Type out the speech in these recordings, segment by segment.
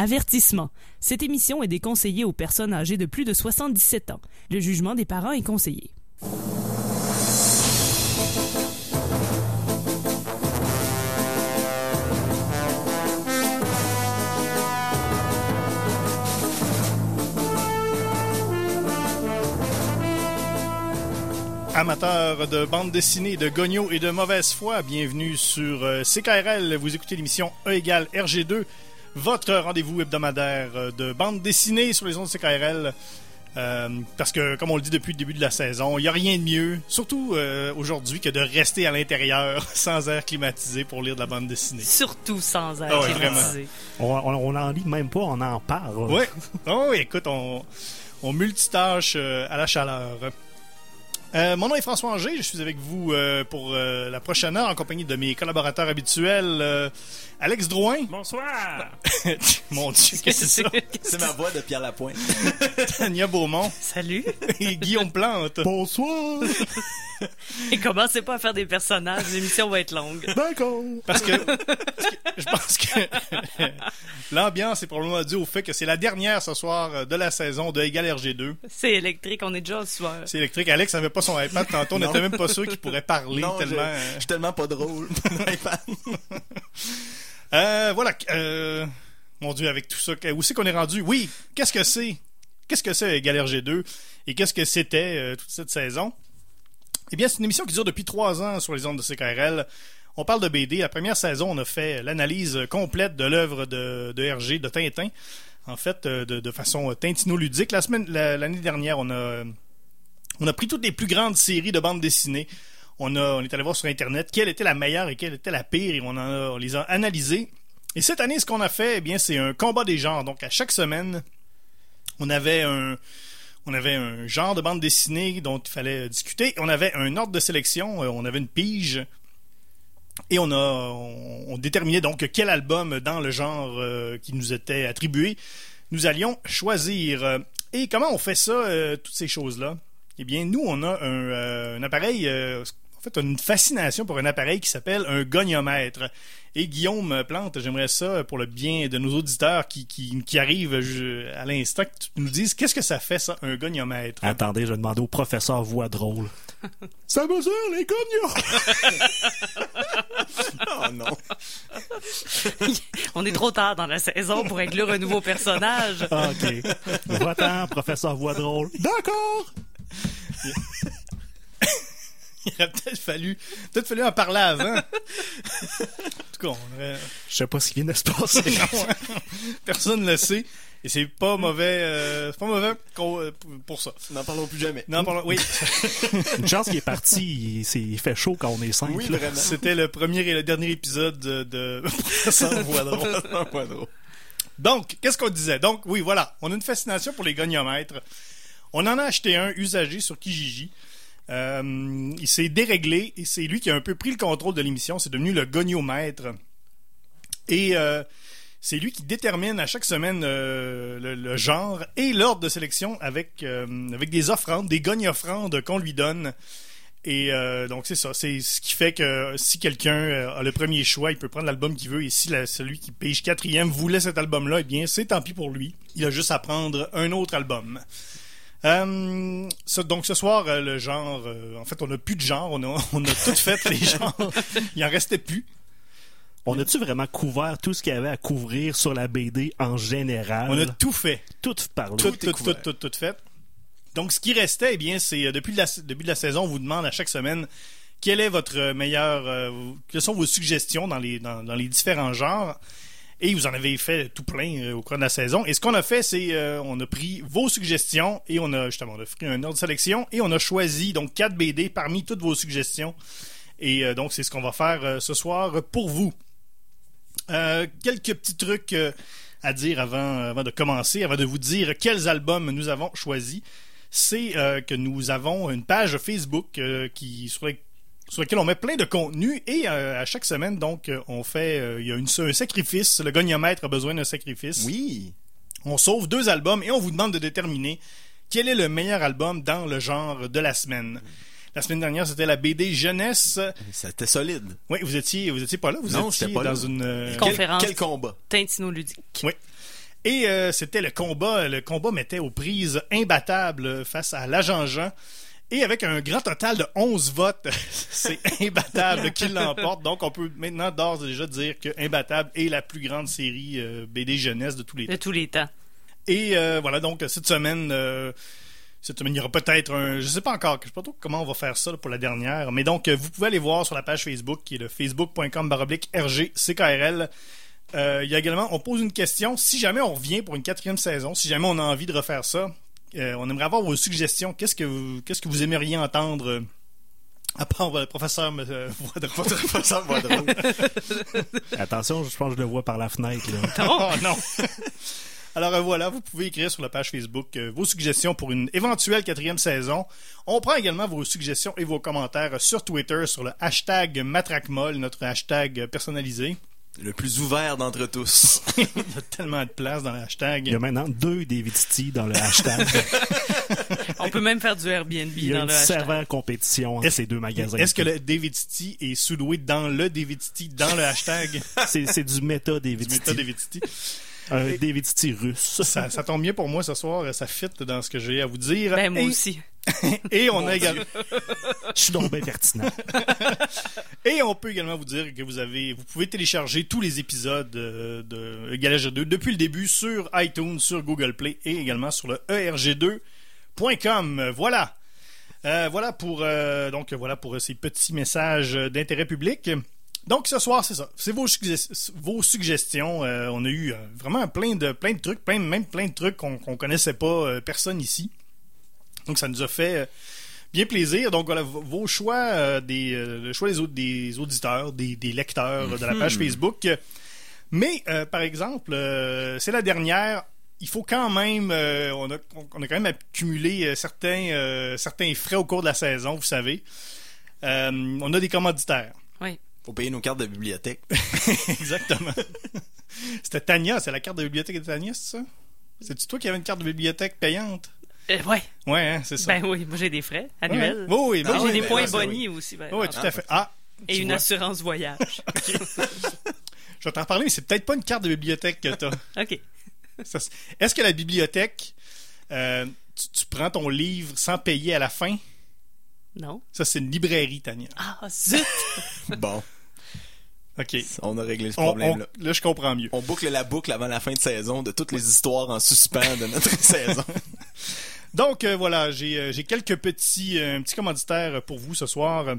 Avertissement. Cette émission est déconseillée aux personnes âgées de plus de 77 ans. Le jugement des parents est conseillé. Amateurs de bande dessinée, de gognos et de mauvaise foi, bienvenue sur euh, CKRL. Vous écoutez l'émission E égale RG2, votre rendez-vous hebdomadaire euh, de bande dessinée sur les ondes de CKRL. Euh, parce que, comme on le dit depuis le début de la saison, il n'y a rien de mieux, surtout euh, aujourd'hui, que de rester à l'intérieur sans air climatisé pour lire de la bande dessinée. Surtout sans air Ah ouais, climatisé. On, on, on en lit même pas, on en parle. Ouais. Oh, écoute, on, on multitâche euh, à la chaleur. Euh, mon nom est François Anger, je suis avec vous euh, pour euh, la prochaine heure en compagnie de mes collaborateurs habituels, euh, Alex Drouin? Bonsoir! Mon Dieu, qu'est-ce que c'est ça? C'est? Ma voix de Pierre Lapointe. Tania Beaumont Salut. et Guillaume Plante. Bonsoir! Et commencez pas à faire des personnages, l'émission va être longue. D'accord! Parce que, parce que je pense que l'ambiance est probablement due au fait que c'est la dernière ce soir euh, de la saison de Égal RG2. C'est électrique, on est déjà au soir. C'est électrique. Alex n'avait pas son iPad tantôt. On n'était même pas sûr qu'il pourrait parler Non, je, tellement. euh, je suis tellement pas drôle. Euh, voilà. euh, mon Dieu, avec tout ça, où c'est qu'on est rendu? Oui, qu'est-ce que c'est? Qu'est-ce que c'est Galère G2? Et qu'est-ce que c'était euh, toute cette saison? Eh bien, c'est une émission qui dure depuis trois ans sur les ondes de CKRL. On parle de BD. La première saison, on a fait l'analyse complète de l'œuvre de, de RG, de Tintin. En fait, euh, de, façon tintino-ludique. La- l'année dernière, on a, on a pris toutes les plus grandes séries de bandes dessinées. On, a, on est allé voir sur Internet quelle était la meilleure et quelle était la pire et on, en a- on les a analysées. Et cette année, ce qu'on a fait, eh bien, c'est un combat des genres. Donc, à chaque semaine, on avait un, on avait un genre de bande dessinée dont il fallait discuter. On avait un ordre de sélection. euh, On avait une pige. Et on a, on, déterminait donc quel album dans le genre euh, qui nous était attribué nous allions choisir. Et comment on fait ça, euh, toutes ces choses-là? Eh bien, nous, on a un, appareil, en fait, on a une fascination pour un appareil qui s'appelle un goniomètre. Et Guillaume Plante, j'aimerais ça pour le bien de nos auditeurs qui, qui, qui arrivent je- à l'instant, que tu nous dises qu'est-ce que ça fait, ça, un goniomètre? Attendez, je vais demander au professeur voix drôle. Ça mesure les gognos! oh non. On est trop tard dans la saison pour inclure un nouveau personnage. Ah, ok. Va-t'en, professeur voix drôle. D'accord! Il aurait peut-être fallu, peut-être fallu en parler avant. en tout cas, on aurait- Je sais pas ce qui vient de se passer. personne ne le sait. Et c'est pas mauvais, euh, pas mauvais euh, pour ça. N'en parlons plus jamais. Non, pardon, oui, Une chance qu'il est parti, il, fait chaud quand on est cinq. Oui, là. vraiment. c'était le premier et le dernier épisode de, de Professeur. Donc, qu'est-ce qu'on disait? Donc, oui, voilà. On a une fascination pour les goniomètres. On en a acheté un usagé sur Kijiji. Euh, il s'est déréglé et c'est lui qui a un peu pris le contrôle de l'émission. C'est devenu le goniomètre. Et euh, c'est lui qui détermine à chaque semaine euh, le, genre et l'ordre de sélection avec, avec des offrandes, des gognoffrandes qu'on lui donne. Et donc c'est ça, c'est ce qui fait que si quelqu'un a le premier choix, il peut prendre l'album qu'il veut. Et si celui qui page quatrième voulait cet album-là, eh bien c'est tant pis pour lui. Il a juste à prendre un autre album. Euh, ce- donc ce soir, euh, le genre, euh, en fait, on n'a plus de genre, on a, on a tout fait les genres. Il en restait plus. On a-tu vraiment couvert tout ce qu'il y avait à couvrir sur la BD en général? On a tout fait. tout parlé. tout, tout, tout, tout, tout fait. Donc, ce qui restait, eh bien, c'est depuis la, depuis la saison, on vous demande à chaque semaine quel est votre meilleur, euh, quelles sont vos suggestions dans les, dans, dans les différents genres? Et vous en avez fait tout plein euh, au cours de la saison. Et ce qu'on a fait, c'est euh, on a pris vos suggestions et on a justement on a pris un ordre de sélection et on a choisi donc quatre BD parmi toutes vos suggestions. Et euh, donc c'est ce qu'on va faire euh, ce soir pour vous. Quelques petits trucs à dire avant, avant de commencer, avant de vous dire quels albums nous avons choisis. C'est que nous avons une page Facebook qui sur, sur laquelle on met plein de contenu et euh, à chaque semaine, donc, euh, on fait euh, il y a une, un sacrifice. Le goniomètre a besoin d'un sacrifice. Oui. On sauve deux albums et on vous demande de déterminer quel est le meilleur album dans le genre de la semaine. La semaine dernière, c'était la BD jeunesse. C'était solide. Oui, vous étiez, vous étiez pas là. Vous Non, étiez pas dans là. une euh, Con- Conférence. Quel, quel combat? Tintino ludique. Oui. Et euh, c'était le combat. Le combat mettait aux prises imbattables face à l'agent Jean. Et avec un grand total de 11 votes, c'est Imbattable qui l'emporte. Donc, on peut maintenant d'ores et déjà dire que Imbattable est la plus grande série euh, BD jeunesse de tous les temps. De tous les temps. Et euh, voilà, donc cette semaine, euh, cette semaine, il y aura peut-être un. Je sais pas encore, je sais pas trop comment on va faire ça là, pour la dernière. Mais donc, vous pouvez aller voir sur la page Facebook qui est le facebook.com baroblique RGCKRL. Il y a également, on pose une question. Si jamais on revient pour une quatrième saison, si jamais on a envie de refaire ça, euh, on aimerait avoir vos suggestions. Qu'est-ce que vous, qu'est-ce que vous aimeriez entendre euh, à part le professeur euh, drôle. Attention, je pense que je le vois par la fenêtre. Là. Oh non! Alors euh, voilà, vous pouvez écrire sur la page Facebook euh, vos suggestions pour une éventuelle quatrième saison. On prend également vos suggestions et vos commentaires sur Twitter sur le hashtag MatraqueMolle, notre hashtag personnalisé. Le plus ouvert d'entre tous. Il y a tellement de place dans le hashtag. Il y a maintenant deux David City dans le hashtag. On peut même faire du Airbnb Il y a dans une le hashtag. sévère compétition entre Est-ce- ces deux magasins. Est-ce que le David City est sous-loué dans le David City, dans le hashtag? C'est, c'est du méta David du méta City. David City? Un David City russe. Ça, ça tombe bien pour moi ce soir, ça fit dans ce que j'ai à vous dire. Ben, moi et, aussi. Et on a également. Je suis donc bien pertinent. Et on peut également vous dire que vous avez, vous pouvez télécharger tous les épisodes euh, de Galage 2 depuis le début sur iTunes, sur Google Play et également sur le E erg2.com. Voilà. Euh, voilà pour euh, donc voilà pour ces petits messages d'intérêt public. Donc ce soir, c'est ça. C'est vos, sugges- vos suggestions. Euh, on a eu euh, vraiment plein de plein de trucs, plein même plein de trucs qu'on qu'on connaissait pas euh, personne ici. Donc ça nous a fait bien plaisir. Donc voilà vos choix des le choix des, des auditeurs, des, des lecteurs de la page Facebook. Mais par exemple, c'est la dernière. Il faut quand même, on, a, on a quand même accumulé certains, certains frais au cours de la saison, vous savez. On a des commanditaires. Oui. Faut payer nos cartes de bibliothèque. Exactement. C'était Tania, c'est la carte de bibliothèque de Tania, c'est ça? C'est-tu toi qui avais une carte de bibliothèque payante? Euh, ouais. Ouais, hein, c'est ça. Ben oui, moi j'ai des frais annuels. Ouais. Oui, oui, Moi, oui, j'ai des points oui, bonnies aussi. ben, Oui, tout à fait. Ah, Et une vois. assurance voyage. Je vais t'en reparler, mais c'est peut-être pas une carte de bibliothèque que t'as. OK. Est-ce que la bibliothèque, euh, tu, tu prends ton livre sans payer à la fin? Non. Ça, c'est une librairie, Tania. Ah, zut! Bon, OK. on a réglé ce problème-là. là, je comprends mieux. On boucle la boucle avant la fin de saison de toutes les histoires en suspens de notre saison. Donc, euh, voilà, j'ai euh, j'ai quelques petits, euh, petits commanditaires pour vous ce soir.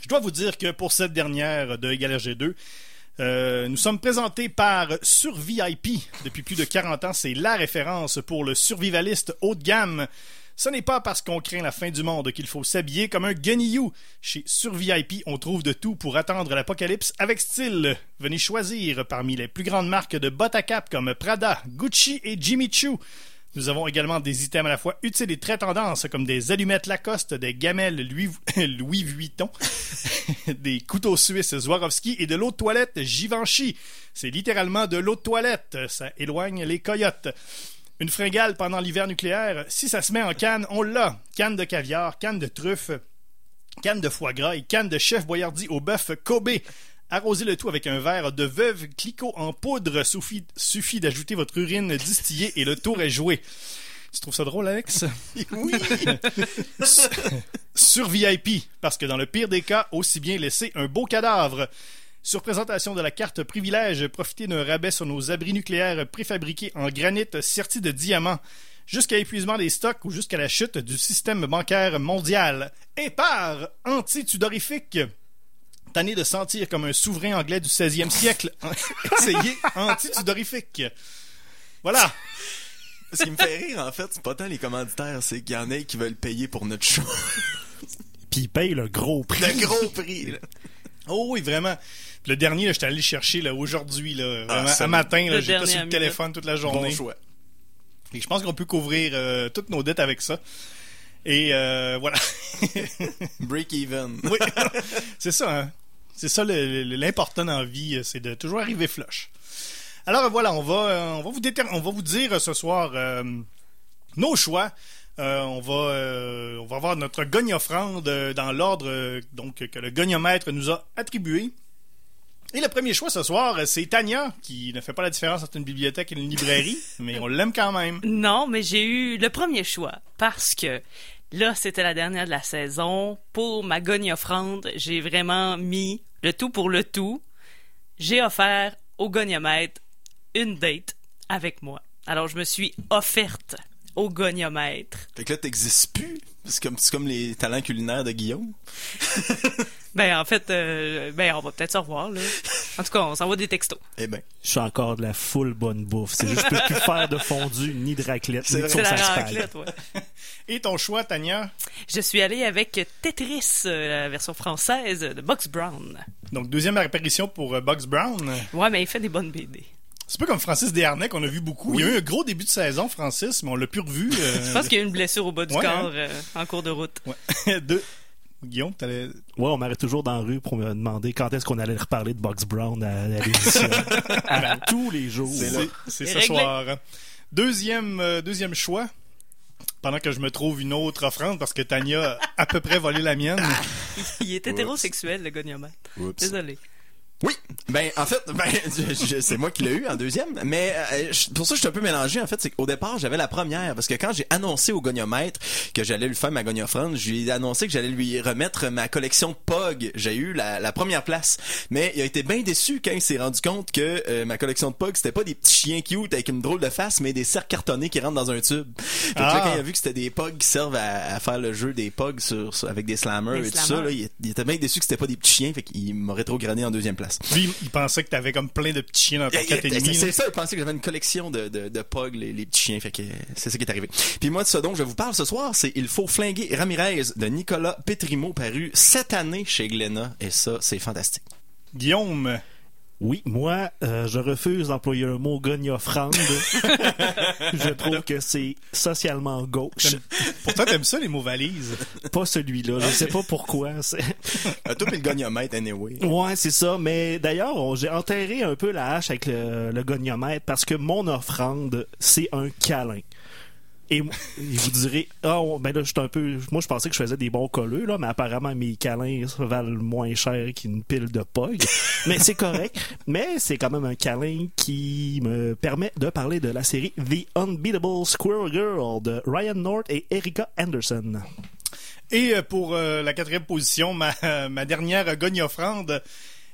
Je dois vous dire que pour cette dernière de RG2, euh, nous sommes présentés par SurVIP. Depuis plus de 40 ans, c'est la référence pour le survivaliste haut de gamme. Ce n'est pas parce qu'on craint la fin du monde qu'il faut s'habiller comme un guenillou. Chez SurVIP, on trouve de tout pour attendre l'apocalypse avec style. Venez choisir parmi les plus grandes marques de bottes à cap comme Prada, Gucci et Jimmy Choo. Nous avons également des items à la fois utiles et très tendances, comme des allumettes Lacoste, des gamelles Louis, Vuitton, des couteaux suisses Swarovski et de l'eau de toilette Givenchy. C'est littéralement de l'eau de toilette. Ça éloigne les coyotes. Une fringale pendant l'hiver nucléaire, si ça se met en canne, on l'a. Canne de caviar, canne de truffe, canne de foie gras et canne de chef boyardie au bœuf Kobe. Arrosez le tout avec un verre de veuve Clicquot en poudre. Suffit, suffit d'ajouter votre urine distillée et le tour est joué. Tu trouves ça drôle, Alex? oui! Sur VIP, parce que dans le pire des cas, aussi bien laisser un beau cadavre. Sur présentation de la carte privilège, profitez d'un rabais sur nos abris nucléaires préfabriqués en granit sertis de diamants. Jusqu'à épuisement des stocks ou jusqu'à la chute du système bancaire mondial. Épar anti-tudorifique. Tanné de sentir comme un souverain anglais du 16e siècle. Essayez anti-tudorifique. Voilà. Ce qui me fait rire, en fait, c'est pas tant les commanditaires, c'est qu'il y en a qui veulent payer pour notre show. Puis il paye le gros prix. Le gros prix, là. Oh oui, vraiment. Puis le dernier, là, j'étais allé le chercher là, aujourd'hui, là, vraiment, à matin, là, Le j'étais sur le téléphone toute la journée. Bon choix. Et je pense qu'on peut couvrir euh, toutes nos dettes avec ça. Et euh, voilà. Break even. oui, c'est ça. Hein? C'est ça le- le- l'important dans la vie, c'est de toujours arriver flush. Alors voilà, on va, euh, on va vous déter- on va vous dire euh, ce soir euh, nos choix. Euh, on va, euh, on va avoir notre gagne offrande euh, dans l'ordre euh, donc que le gagnomètre nous a attribué. Et le premier choix ce soir, c'est Tania, qui ne fait pas la différence entre une bibliothèque et une librairie, mais on l'aime quand même. Non, mais j'ai eu le premier choix parce que là, c'était la dernière de la saison. Pour ma gogne offrande, j'ai vraiment mis le tout pour le tout. J'ai offert au goniomètre une date avec moi. Alors, je me suis offerte au goniomètre. Fait que là, t'existes plus. C'est comme, c'est comme les talents culinaires de Guillaume. Ben, en fait, euh, ben, on va peut-être se revoir, là. En tout cas, on s'envoie des textos. Eh ben. Je suis encore de la full bonne bouffe. C'est juste que je peux plus faire de fondue, ni de raclette, ni de sauce la raclette, ouais. Et ton choix, Tania? Je suis allée avec Tetris, euh, la version française de Box Brown. Donc, deuxième apparition pour euh, Bugs Brown. Ouais, mais il fait des bonnes BD. C'est pas comme Francis Desharnais qu'on a vu beaucoup. Il y a eu un gros début de saison, Francis, mais on l'a plus revu. euh, Je pense qu'il y a eu une blessure au bas du Ouais, corps hein. euh, en cours de route. ouais. Deux. Guillaume, t'allais... Ouais, on m'arrête toujours dans la rue pour me demander quand est-ce qu'on allait reparler de Box Brown à, à l'émission. À tous les jours. C'est, c'est C'est ce réglé. soir. Deuxième, euh, deuxième choix. Pendant que je me trouve une autre offrande, parce que Tania a à peu près volé la mienne. Il est hétérosexuel, le goniomètre. Oups. Désolé. Oui, ben en fait, ben, je- je- c'est moi qui l'ai eu en deuxième, mais euh, je- pour ça je suis un peu mélangé en fait, c'est qu'au départ j'avais la première parce que quand j'ai annoncé au goniomètre que j'allais lui faire ma gognofrande, je lui ai annoncé que j'allais lui remettre ma collection de Pog. J'ai eu la, la première place, mais il a été bien déçu quand il s'est rendu compte que euh, ma collection de Pog c'était pas des petits chiens cute avec une drôle de face, mais des cercles cartonnés qui rentrent dans un tube. Fait que là, Ah. quand il a vu que c'était des Pog qui servent à, à faire le jeu des Pog sur, sur- avec des slammers Des et tout ça, là, il, il était bien déçu que c'était pas des petits chiens, fait qu'il m'a rétrogradé en deuxième place. Lui, il pensait que t'avais comme plein de petits chiens dans ton eh, 4,5. C'est ça, je pensais que j'avais une collection de, de, de Pog, les, les petits chiens, fait que c'est ça qui est arrivé. Puis moi, de ce dont je vous parle ce soir, c'est Il faut flinguer Ramirez de Nicolas Petrimo, paru cette année chez Glénat, et ça, c'est fantastique. Guillaume, Oui, moi, euh, je refuse d'employer un mot gogne-offrande. je trouve que c'est socialement gauche. pourtant t'aimes ça les mots valises. Pas celui-là. Je sais pas pourquoi. c'est- toi, mais le goniomètre, anyway. Ouais, c'est ça. Mais d'ailleurs, j'ai enterré un peu la hache avec le, le goniomètre parce que mon offrande, c'est un câlin. Et vous direz, ah, on- ben là, un peu, moi, je pensais que je faisais des bons colleux, là, mais apparemment, mes câlins valent moins cher qu'une pile de pog. mais c'est correct. Mais c'est quand même un câlin qui me permet de parler de la série The Unbeatable Squirrel Girl de Ryan North et Erika Anderson. Et euh, pour euh, la quatrième position, ma, ma dernière gogne-offrande, eh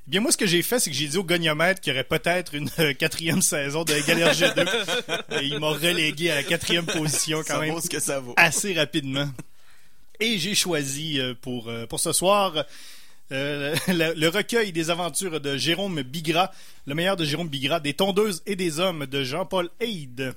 bien moi ce que j'ai fait, c'est que j'ai dit au goniomètre qu'il y aurait peut-être une euh, quatrième saison de Galère G2. Et il m'a relégué à la quatrième position quand Ça même vaut ce que ça vaut. assez rapidement. Et j'ai choisi euh, pour, euh, pour ce soir euh, le, le recueil des aventures de Jérôme Bigra, le meilleur de Jérôme Bigra, des tondeuses et des hommes de Jean-Paul Haid.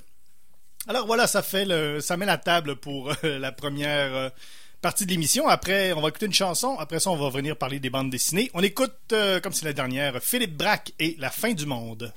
Alors voilà, ça fait le, ça met la table pour euh, la première partie de l'émission. Après, on va écouter une chanson. Après ça, on va venir parler des bandes dessinées. On écoute, euh, comme c'est la dernière, Philippe Braque et La fin du monde.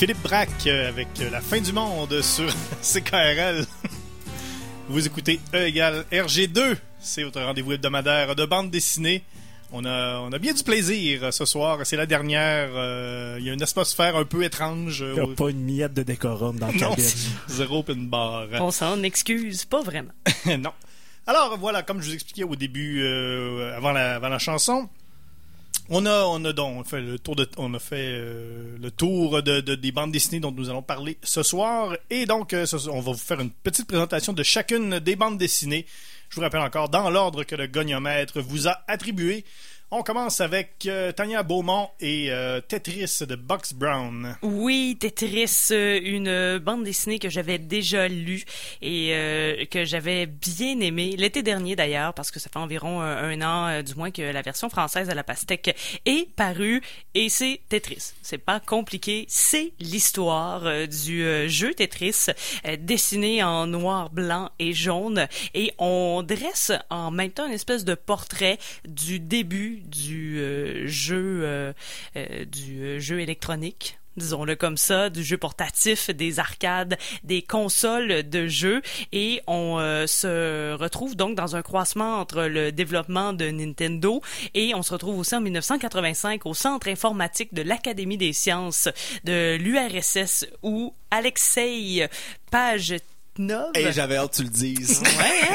Philippe Braque euh, avec la fin du monde sur CKRL. Vous écoutez E égale RG2. C'est votre rendez-vous hebdomadaire de bande dessinée. On a, on a bien du plaisir euh, ce soir. C'est la dernière. euh, Il y a une atmosphère un peu étrange. Il n'y a au- pas une miette de décorum dans le non, zéro open bar. On s'en excuse pas vraiment. non. Alors voilà, comme je vous expliquais au début, euh, avant, la, avant la chanson, on a, on a donc on fait le tour de, on a fait euh, le tour de, de- des bandes dessinées dont nous allons parler ce soir, et donc euh, on va vous faire une petite présentation de chacune des bandes dessinées. Je vous rappelle encore dans l'ordre que le goniomètre vous a attribué. On commence avec euh, Tania Beaumont et euh, Tetris de Box Brown. Oui, Tetris, euh, une bande dessinée que j'avais déjà lue et euh, que j'avais bien aimée l'été dernier d'ailleurs, parce que ça fait environ un, an du moins que la version française à la pastèque est parue et c'est Tetris. C'est pas compliqué, c'est l'histoire du jeu Tetris dessiné en noir, blanc et jaune et on dresse en même temps une espèce de portrait du début du euh, jeu euh, euh, du jeu électronique disons-le comme ça, du jeu portatif, des arcades, des consoles de jeux, et on euh, se retrouve donc dans un croisement entre le développement de Nintendo et on se retrouve aussi en 1985 au Centre informatique de l'Académie des sciences de l'URSS où Alexei Pajitnov Et j'avais hâte que tu le dises. Ouais,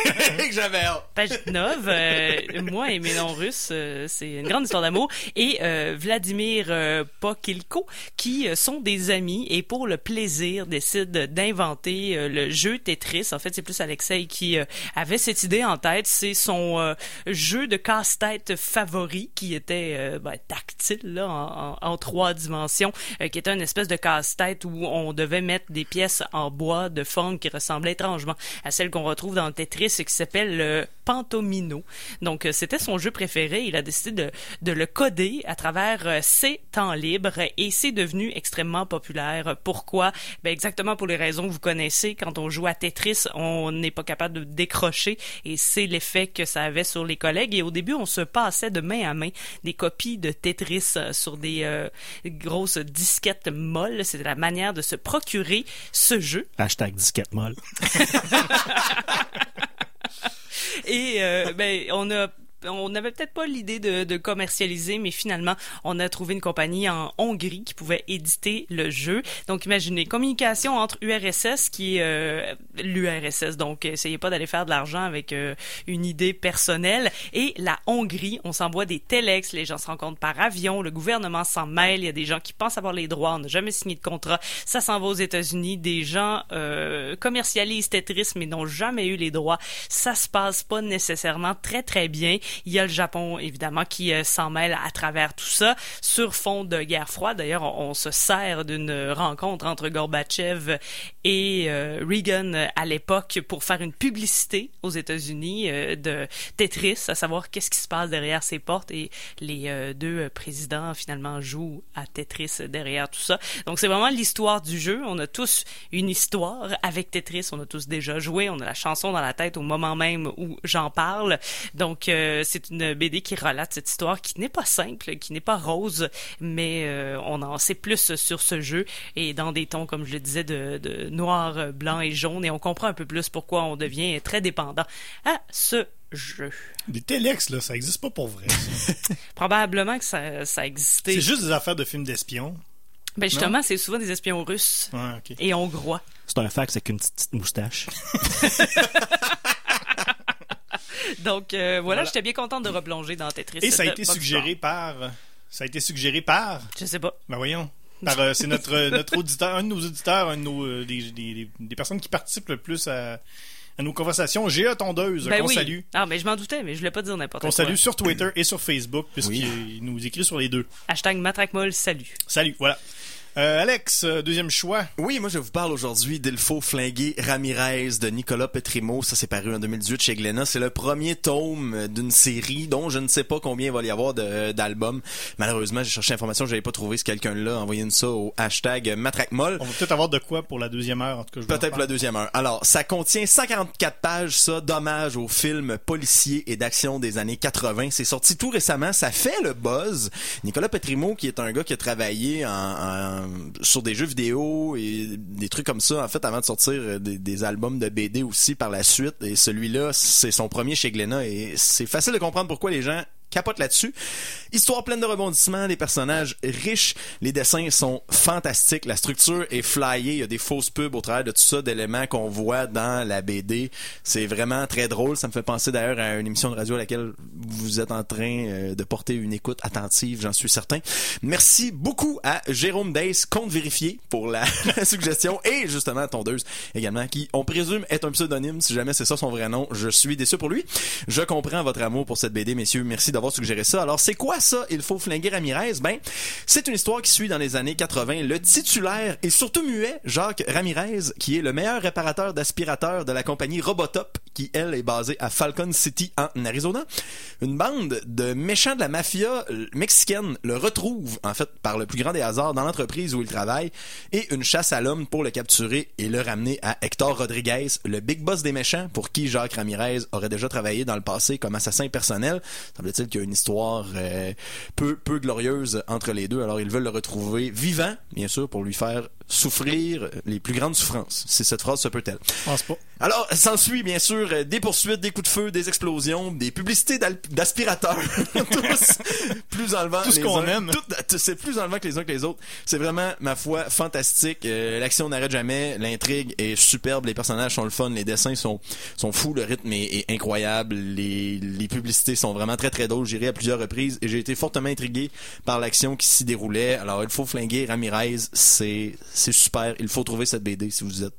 hein? J'avais hâte. Pajitnov, euh, moi et mes noms russes, euh, c'est une grande histoire d'amour, et euh, Vladimir euh, Pokilko, qui euh, sont des amis et pour le plaisir décident d'inventer euh, le jeu Tetris. En fait, c'est plus Alexei qui euh, avait cette idée en tête. C'est son euh, jeu de casse-tête favori qui était euh, ben, tactile là, en, en- en trois dimensions, euh, qui était une espèce de casse-tête où on devait mettre des pièces en bois de forme qui ressemblaient étrangement à celle qu'on retrouve dans le Tetris et qui s'appelle le Pantomino. Donc, euh, c'était son jeu préféré. Il a décidé de, de le coder à travers euh, ses temps libres et c'est devenu extrêmement populaire. Pourquoi? Ben, exactement pour les raisons que vous connaissez. Quand on joue à Tetris, on n'est pas capable de décrocher et c'est l'effet que ça avait sur les collègues. Et au début, on se passait de main à main des copies de Tetris euh, sur des euh, grosses disquettes molles. C'était la manière de se procurer ce jeu. Hashtag disquette molle. Et euh, ben on a on n'avait peut-être pas l'idée de, de commercialiser, mais finalement, on a trouvé une compagnie en Hongrie qui pouvait éditer le jeu. Donc, imaginez, communication entre URSS, qui est euh, l'URSS, donc essayez pas d'aller faire de l'argent avec euh, une idée personnelle, et la Hongrie, on s'envoie des telex, les gens se rencontrent par avion, le gouvernement s'en mêle, il y a des gens qui pensent avoir les droits, on n'a jamais signé de contrat, ça s'en va aux États-Unis, des gens euh, commercialisent Tetris, mais n'ont jamais eu les droits, ça se passe pas nécessairement très très bien. Il y a le Japon, évidemment, qui euh, s'en mêle à travers tout ça. Sur fond de guerre froide, d'ailleurs, on, se sert d'une rencontre entre Gorbatchev et euh, Reagan à l'époque pour faire une publicité aux États-Unis euh, de Tetris, à savoir qu'est-ce qui se passe derrière ces portes. Et les deux présidents, finalement, jouent à Tetris derrière tout ça. Donc, c'est vraiment l'histoire du jeu. On a tous une histoire avec Tetris. On a tous déjà joué. On a la chanson dans la tête au moment même où j'en parle. Donc, euh, c'est une BD qui relate cette histoire qui n'est pas simple, qui n'est pas rose, mais euh, on en sait plus sur ce jeu et dans des tons, comme je le disais, de, de noir, blanc et jaune. Et on comprend un peu plus pourquoi on devient très dépendant à ce jeu. Des téléx, là, ça existe pas pour vrai. Probablement que ça, ça existait. C'est juste des affaires de films d'espions. Ben justement, c'est souvent des espions russes et hongrois. C'est un fax avec une petite, petite moustache. Donc euh, voilà, Voilà. j'étais bien contente de replonger dans Tetris. Et ça a de été suggéré par. Ça a été suggéré par? Je sais pas. Ben voyons. Par, euh, c'est notre, notre auditeur, un de nos auditeurs, un de nos, euh, des, des- des personnes qui participent le plus à, à nos conversations. Géa Tondeuse, Ben qu'on oui. salue. Ah, mais je m'en doutais, mais je voulais pas dire n'importe Qu'on quoi. salue sur Twitter et sur Facebook, Oui. puisqu'il nous écrit sur les deux. Hashtag Matraquemol, salut. Salut, voilà. Euh, Alex, euh, deuxième choix. Oui, moi je vous parle aujourd'hui d'Ilfo Flingué Ramirez de Nicolas Petrimo. Ça s'est paru en 2018 chez Glénat. C'est le premier tome d'une série dont je ne sais pas combien il va y avoir de- d'albums. Malheureusement, j'ai cherché l'information, je n'avais pas trouvé ce quelqu'un-là. Envoyez-nous ça au hashtag Matraquemol. On va peut-être avoir de quoi pour la deuxième heure, en tout cas. Peut-être pour la deuxième heure. Alors, ça contient 144 pages, ça, d'hommage aux films policiers et d'action des années 80. C'est sorti tout récemment. Ça fait le buzz. Nicolas Petrimo, qui est un gars qui a travaillé en, sur des jeux vidéo et des trucs comme ça en fait avant de sortir euh, des, des albums de BD aussi par la suite. Et celui-là c'est son premier chez Glénat et c'est facile de comprendre pourquoi les gens capote là-dessus. Histoire pleine de rebondissements, des personnages riches, les dessins sont fantastiques, la structure est flyée, il y a des fausses pubs au travers de tout ça, d'éléments qu'on voit dans la BD. C'est vraiment très drôle. Ça me fait penser d'ailleurs à une émission de radio à laquelle vous êtes en train euh, de porter une écoute attentive, j'en suis certain. Merci beaucoup à Jérôme Dace, compte vérifié, pour la, la suggestion, et justement à Tondeuse également, qui on présume est un pseudonyme, si jamais c'est ça son vrai nom. Je suis déçu pour lui. Je comprends votre amour pour cette BD, messieurs. Merci d'avoir suggéré ça. Alors, c'est quoi ça? Il faut flinguer Ramirez? Ben, c'est une histoire qui suit dans les années 80 le titulaire et surtout muet Jacques Ramirez, qui est le meilleur réparateur d'aspirateurs de la compagnie Robotop, qui, elle, est basée à Falcon City, en Arizona. Une bande de méchants de la mafia euh, mexicaine le retrouve, en fait, par le plus grand des hasards dans l'entreprise où il travaille et une chasse à l'homme pour le capturer et le ramener à Hector Rodriguez, le big boss des méchants pour qui Jacques Ramirez aurait déjà travaillé dans le passé comme assassin personnel. Semble-t-il une histoire euh, peu glorieuse entre les deux. Alors ils veulent le retrouver vivant, bien sûr, pour lui faire souffrir les plus grandes souffrances. Si cette phrase se peut-elle. Je pense pas. Alors, s'ensuit bien sûr euh, des poursuites, des coups de feu, des explosions, des publicités d'aspirateurs. Tous plus enlevant Tout ce qu'on aime. tout- C'est plus enlevant que les uns que les autres. C'est vraiment, ma foi, fantastique. Euh, L'action n'arrête jamais. L'intrigue est superbe. Les personnages sont le fun. Les dessins sont, sont fous. Le rythme est, est incroyable. Les, les publicités sont vraiment très très drôles. J'irai à plusieurs reprises et j'ai été fortement intrigué par l'action qui s'y déroulait. Alors, il faut flinguer Ramirez. C'est, c'est super. Il faut trouver cette BD si vous êtes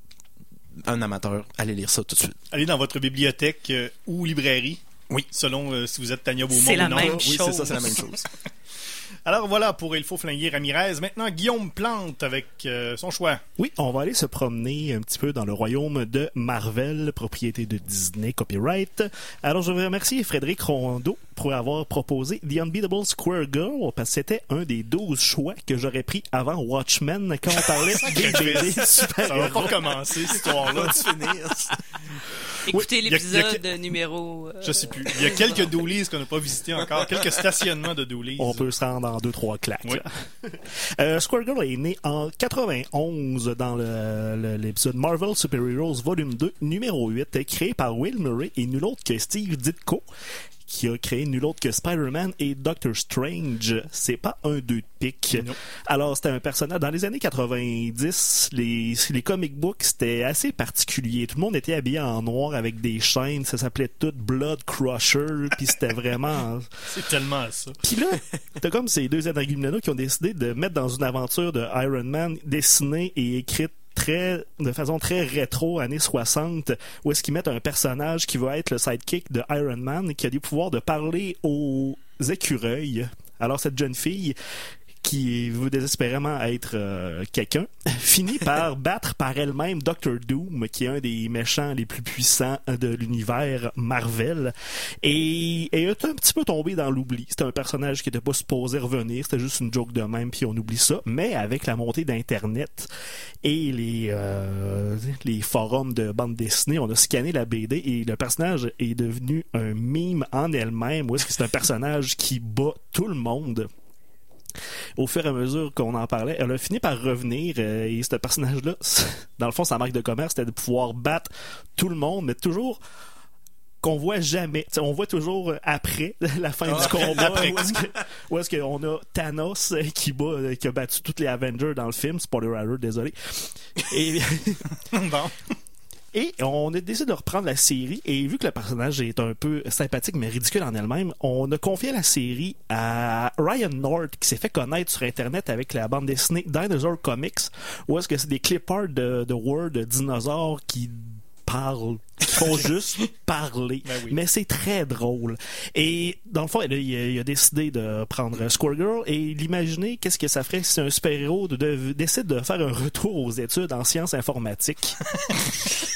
un amateur. Allez lire ça tout de suite. Allez dans votre bibliothèque euh, ou librairie. Oui. Selon euh, si vous êtes Tania Beaumont C'est ou la non. même Oui, c'est ça, c'est la chose. même chose. Alors voilà pour Il faut flinguer Ramirez. Maintenant, Guillaume Plante avec euh, son choix. Oui, on va aller se promener un petit peu dans le royaume de Marvel, propriété de Disney, copyright. Alors, je veux remercier Frédéric Rondeau pour avoir proposé The Unbeatable Square Girl, parce que c'était un des 12 choix que j'aurais pris avant Watchmen quand on parlait des BD Ça va super pas commencer, cette histoire-là. Écoutez Oui, a- il y a l'épisode numéro. euh, Je sais plus. Il y a quelques doolies qu'on n'a pas visités encore. Quelques stationnements de doolies. On peut se rendre en deux, trois claques. Oui. Euh, Square Girl est né en 91 dans le- le- l'épisode Marvel Super Heroes Volume 2, numéro 8, créé par Will Murray et nul autre que Steve Ditko qui a créé nul autre que Spider-Man et Doctor Strange. C'est pas un deux de pique. Non. Alors, c'était un personnage... Dans les années 90, les, les comic books, c'était assez particulier. Tout le monde était habillé en noir avec des chaînes. Ça s'appelait tout Blood Crusher. Puis c'était vraiment... C'est tellement ça. Puis là, t'as comme ces deux Anagumnano qui ont décidé de mettre dans une aventure de Iron Man dessinée et écrite très de façon très rétro années 60 où est-ce qu'ils mettent un personnage qui va être le sidekick de Iron Man qui a des pouvoirs de parler aux écureuils. Alors cette jeune fille qui veut désespérément être euh, quelqu'un, finit par battre par elle-même Doctor Doom, qui est un des méchants les plus puissants de l'univers Marvel, et elle est un petit peu tombé dans l'oubli. C'était un personnage qui n'était pas supposé revenir, c'était juste une joke de même, puis on oublie ça. Mais avec la montée d'Internet et les, euh, les forums de bande dessinée, on a scanné la BD et le personnage est devenu un mime en elle-même, où est-ce que c'est un personnage qui bat tout le monde au fur et à mesure qu'on en parlait, elle a fini par revenir euh, et ce personnage-là, dans le fond, sa marque de commerce, c'était de pouvoir battre tout le monde, mais toujours qu'on voit jamais. T'sais, on voit toujours euh, après la fin du combat Après où est-ce qu'on a Thanos euh, qui bat, qui a battu tous les Avengers dans le film. Spoiler alert, désolé. Et bon. Et on a décidé de reprendre la série et vu que le personnage est un peu sympathique mais ridicule en elle-même, on a confié la série à Ryan North qui s'est fait connaître sur internet avec la bande dessinée Dinosaur Comics où est-ce que c'est des clip art de, de Word de dinosaures qui parlent, qui font juste parler. Ben oui. Mais c'est très drôle. Et dans le fond, il a, il a décidé de prendre Square Girl et l'imaginer qu'est-ce que ça ferait si un super-héros de- de- décide de faire un retour aux études en sciences informatiques?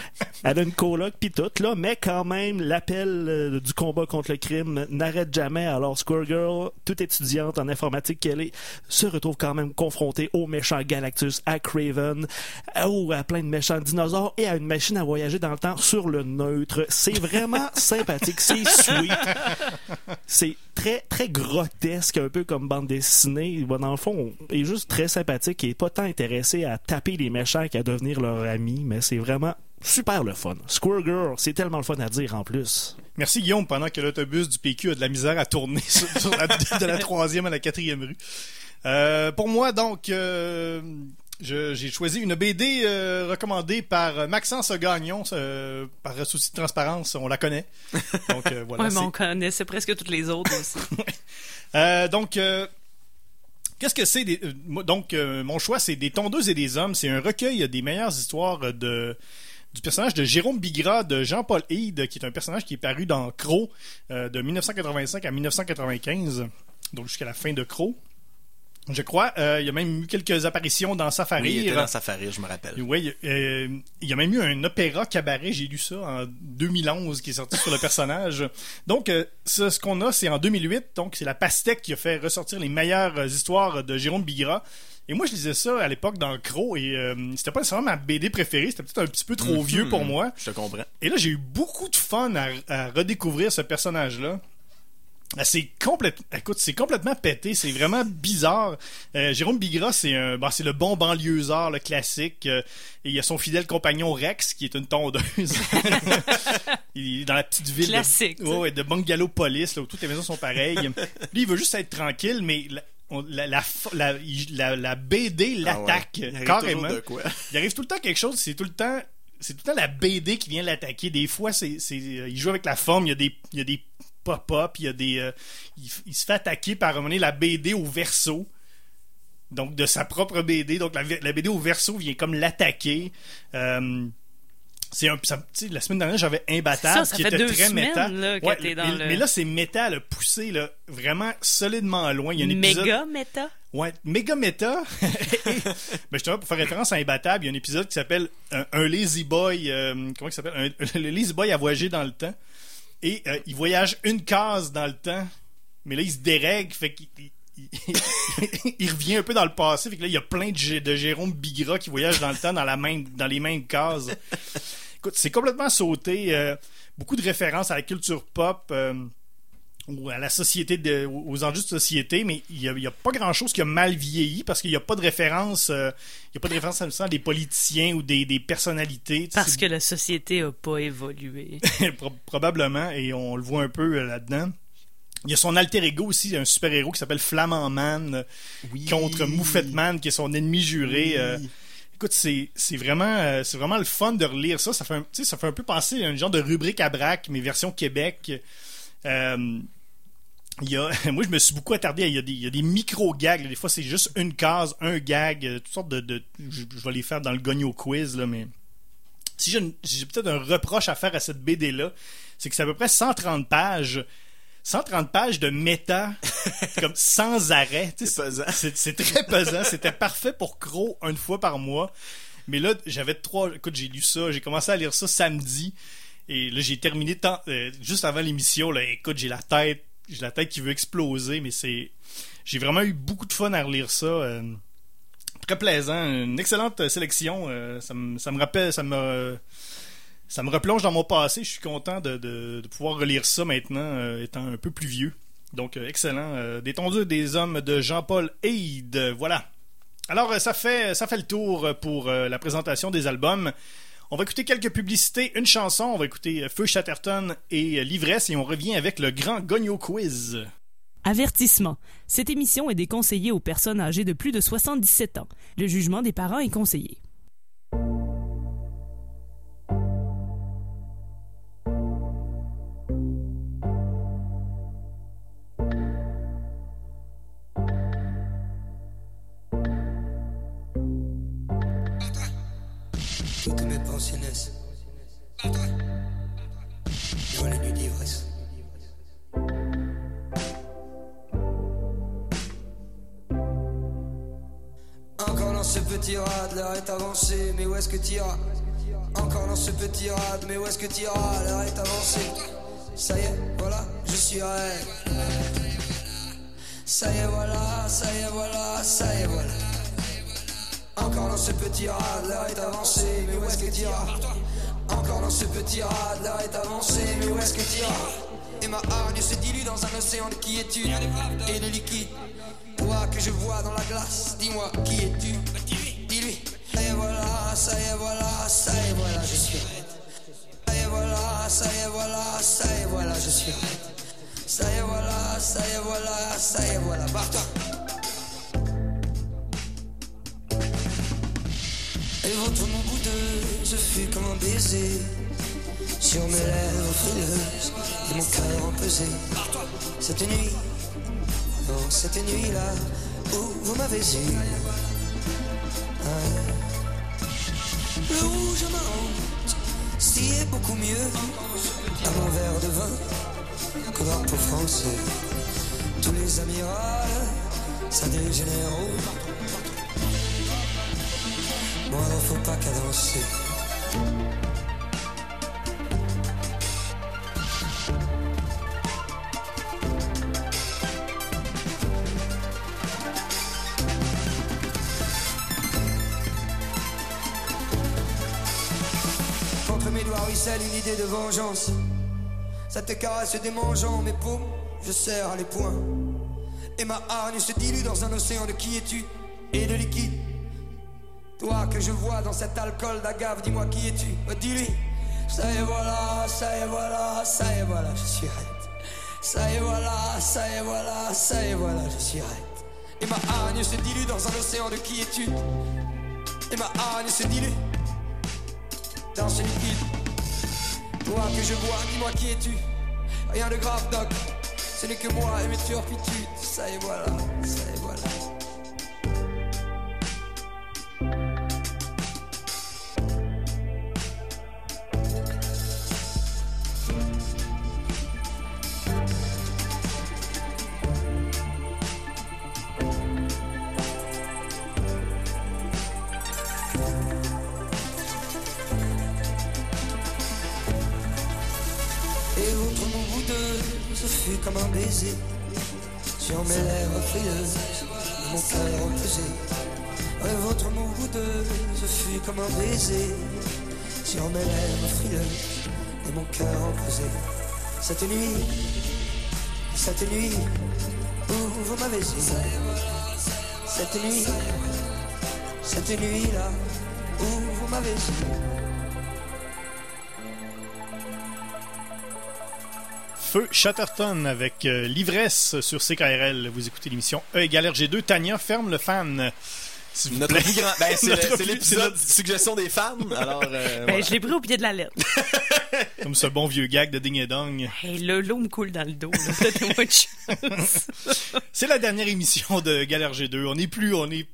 Elle a une coloc pis tout, là, mais quand même, l'appel euh, du combat contre le crime n'arrête jamais. Alors, Squirrel Girl, toute étudiante en informatique qu'elle est, se retrouve quand même confrontée au méchant Galactus, à Craven, à, ou à plein de méchants dinosaures et à une machine à voyager dans le temps sur le neutre. C'est vraiment sympathique, c'est sweet. C'est très, très grotesque, un peu comme bande dessinée. Bon, dans le fond, il est juste très sympathique et pas tant intéressé à taper les méchants qu'à devenir leur ami, mais c'est vraiment super le fun. Squirrel Girl, c'est tellement le fun à dire en plus. Merci Guillaume, pendant que l'autobus du PQ a de la misère à tourner sur, sur la, de la troisième à la quatrième rue. Euh, pour moi, donc, euh, j'ai choisi une BD euh, recommandée par Maxence Gagnon, euh, par souci de transparence, on la connaît. Donc euh, voilà. ouais, mais c'est- on connaissait presque toutes les autres aussi. Euh, donc, euh, qu'est-ce que c'est des- Donc, euh, mon choix, c'est Des tondeuses et des hommes. C'est un recueil des meilleures histoires de du personnage de Jérôme Bigra de Jean-Paul Hyde, qui est un personnage qui est paru dans Crow euh, de 1985 à 1995, donc jusqu'à la fin de Crow. Je crois. Euh, il y a même eu quelques apparitions dans Safari. Oui, il était dans Safari, je me rappelle. Oui, euh, il y a même eu un opéra cabaret, j'ai lu ça en 2011 qui est sorti sur le personnage. Donc, euh, ce qu'on a, c'est en 2008, donc c'est la Pastèque qui a fait ressortir les meilleures histoires de Jérôme Bigra. Et moi, je lisais ça à l'époque dans Crow et euh, c'était pas nécessairement ma BD préférée, c'était peut-être un petit peu trop vieux pour moi. Je te comprends. Et là, j'ai eu beaucoup de fun à, à redécouvrir ce personnage-là. Ah, C'est complète... Écoute, c'est complètement pété, c'est vraiment bizarre. Euh, Jérôme Bigra, c'est un, bon, c'est le bon banlieusard, le classique. euh, et il y a son fidèle compagnon Rex, qui est une tondeuse. il est dans la petite ville Classique, de, ouais, ouais, de Bungalow Police, là, où toutes les maisons sont pareilles. Lui, il veut juste être tranquille, mais la, on- la, la, la, il- la- la BD l'attaque Ah ouais. Arrive carrément. toujours de quoi. Il arrive tout le temps quelque chose, c'est tout le temps c'est tout le temps la BD qui vient l'attaquer. Des fois, c'est, c'est, euh, il joue avec la forme, il y a des, il y a des pop-up, il y a des, euh, il, se fait attaquer par un moment la BD au verso. Donc, de sa propre BD. Donc, la, la BD au verso vient comme l'attaquer. Euh, c'est un, ça- la semaine dernière, j'avais Imbattable, Ça, ça qui fait était très semaines, méta. là, que Ouais, dans mais, le- mais là, c'est méta, le poussé, là, vraiment solidement loin. Il y a un épisode... Méga méta? Ouais, méga méta. Mais justement, pour faire référence à Imbattable, il y a un épisode qui s'appelle un, un Lazy Boy. euh, comment il s'appelle? Un- Le Lazy Boy a voyagé dans le temps. Et euh, il voyage une case dans le temps. Mais là, il se dérègle. Fait qu'il. il- revient un peu dans le passé. Fait que là, il y a plein de, Gé- de Jérôme Bigra qui voyagent dans le temps dans, la même, dans les mêmes cases. Écoute, c'est complètement sauté. euh, beaucoup de références à la culture pop. euh, ou à la société de, aux enjeux de société, mais il n'y a, il y a pas grand chose qui a mal vieilli parce qu'il n'y a pas de référence, euh, il y a pas de référence à des politiciens ou des, des personnalités. tu sais, Parce que la société a pas évolué. Pro- probablement, et on le voit un peu là-dedans. Il y a son alter ego aussi, un super-héros qui s'appelle Flamand Man Oui. contre Moufette Man, qui est son ennemi juré. Oui. euh, écoute, c'est c'est vraiment, euh, c'est vraiment le fun de relire ça. Ça fait, un, ça fait un peu penser à un genre de rubrique à braque, mais version Québec. Euh, y a, moi, je me suis beaucoup attardé. Il y a des, des micro-gags. Des fois, c'est juste une case, un gag, euh, toutes sortes de. je, vais les faire dans le gogno quiz, là, mais. Si j'ai une- j'ai peut-être un reproche à faire à cette BD-là, c'est que c'est à peu près 130 pages. 130 pages de méta, comme sans arrêt. C'est pesant. C'est très pesant. C'était parfait pour Crow une fois par mois. Mais là, j'avais trois. Écoute, j'ai lu ça. J'ai commencé à lire ça samedi. Et là, j'ai terminé tant- euh, juste avant l'émission. Là, écoute, j'ai la tête. J'ai la tête qui veut exploser, mais c'est. J'ai vraiment eu beaucoup de fun à relire ça. euh, très plaisant. Une excellente sélection. euh, ça, me, ça me rappelle. Ça me. Ça me replonge dans mon passé. Je suis content de, pouvoir relire ça maintenant, euh, étant un peu plus vieux. Donc, euh, excellent. Euh, des hommes de Jean-Paul Hyde. Voilà. Alors, euh, ça fait, ça fait le tour pour la présentation des albums. On va écouter quelques publicités, une chanson. On va écouter Feu Chatterton et L'ivresse et on revient avec le grand Gogno Quiz. Avertissement. Cette émission est déconseillée aux personnes âgées de plus de 77 ans. Le jugement des parents est conseillé. T'iras Encore dans ce petit rad, mais où est-ce que tu iras L'heure est avancée. Ça y est, voilà, je suis raide. Ça y est, voilà, ça y est, voilà, ça y est, voilà. Encore dans ce petit rad, l'heure est avancée, mais où est-ce que tu iras Encore dans ce petit rad, l'heure est avancée, mais où est-ce que tu iras Et ma hargne se dilue dans un océan de quiétude et de liquide. Toi que je vois dans la glace, dis-moi qui es-tu? Voilà, ça y est, voilà, ça y est, voilà, je suis raide. Ça y est, voilà, ça y est, voilà, ça y est, voilà, je suis raide. Ça y est, voilà, ça y est, voilà, ça y est, voilà, barre-toi. Et votre mon boudeux, je fus comme un baiser Sur mes lèvres frileuses et mon cœur empesé Cette nuit, non, cette nuit-là Où vous m'avez eu. Le rouge honte, si est beaucoup mieux. Mon verre de vin. Que drapeau français. Tous les amirals, ça des généraux moi, faut pas cadencer. Une idée de vengeance. Ça te caresse démangeant mes paumes, je serre les poings. Et ma hargne se dilue dans un océan de quiétude et de liquide. Toi que je vois dans cet alcool d'agave, dis-moi qui es-tu? Dis-lui. Ça y est voilà, ça y est voilà, ça y est voilà, je suis raide. Ça y est voilà, ça y est voilà, ça y est voilà, je suis raide. Et ma hargne se dilue dans un océan de quiétude. Et ma hargne se dilue dans ce liquide. Toi que je vois, dis-moi qui es-tu Rien de grave, doc. Ce n'est que moi et mes turpitudes. Ça y est voilà, ça Sur mes lèvres frileuses, mon cœur empesé Et votre mon boudeux, ce fut comme un baiser Sur mes lèvres frileuses, et mon cœur empesé Cette nuit, cette nuit, où vous m'avez Cette nuit, cette nuit-là, où vous m'avez Feu Chatterton avec euh, l'ivresse sur CKRL. Vous écoutez l'émission E égale RG2. Tania ferme le fan. Vous Notre plaît. plus grand. Ben, c'est Notre l'épisode suggestion des fans. Alors, euh, Ben, voilà. je l'ai pris au pied de la lettre. Comme ce bon vieux gag de Ding et Dong. Hey, le l'eau me coule dans le dos. C'est la dernière émission de Galère G2. On est plus, on est,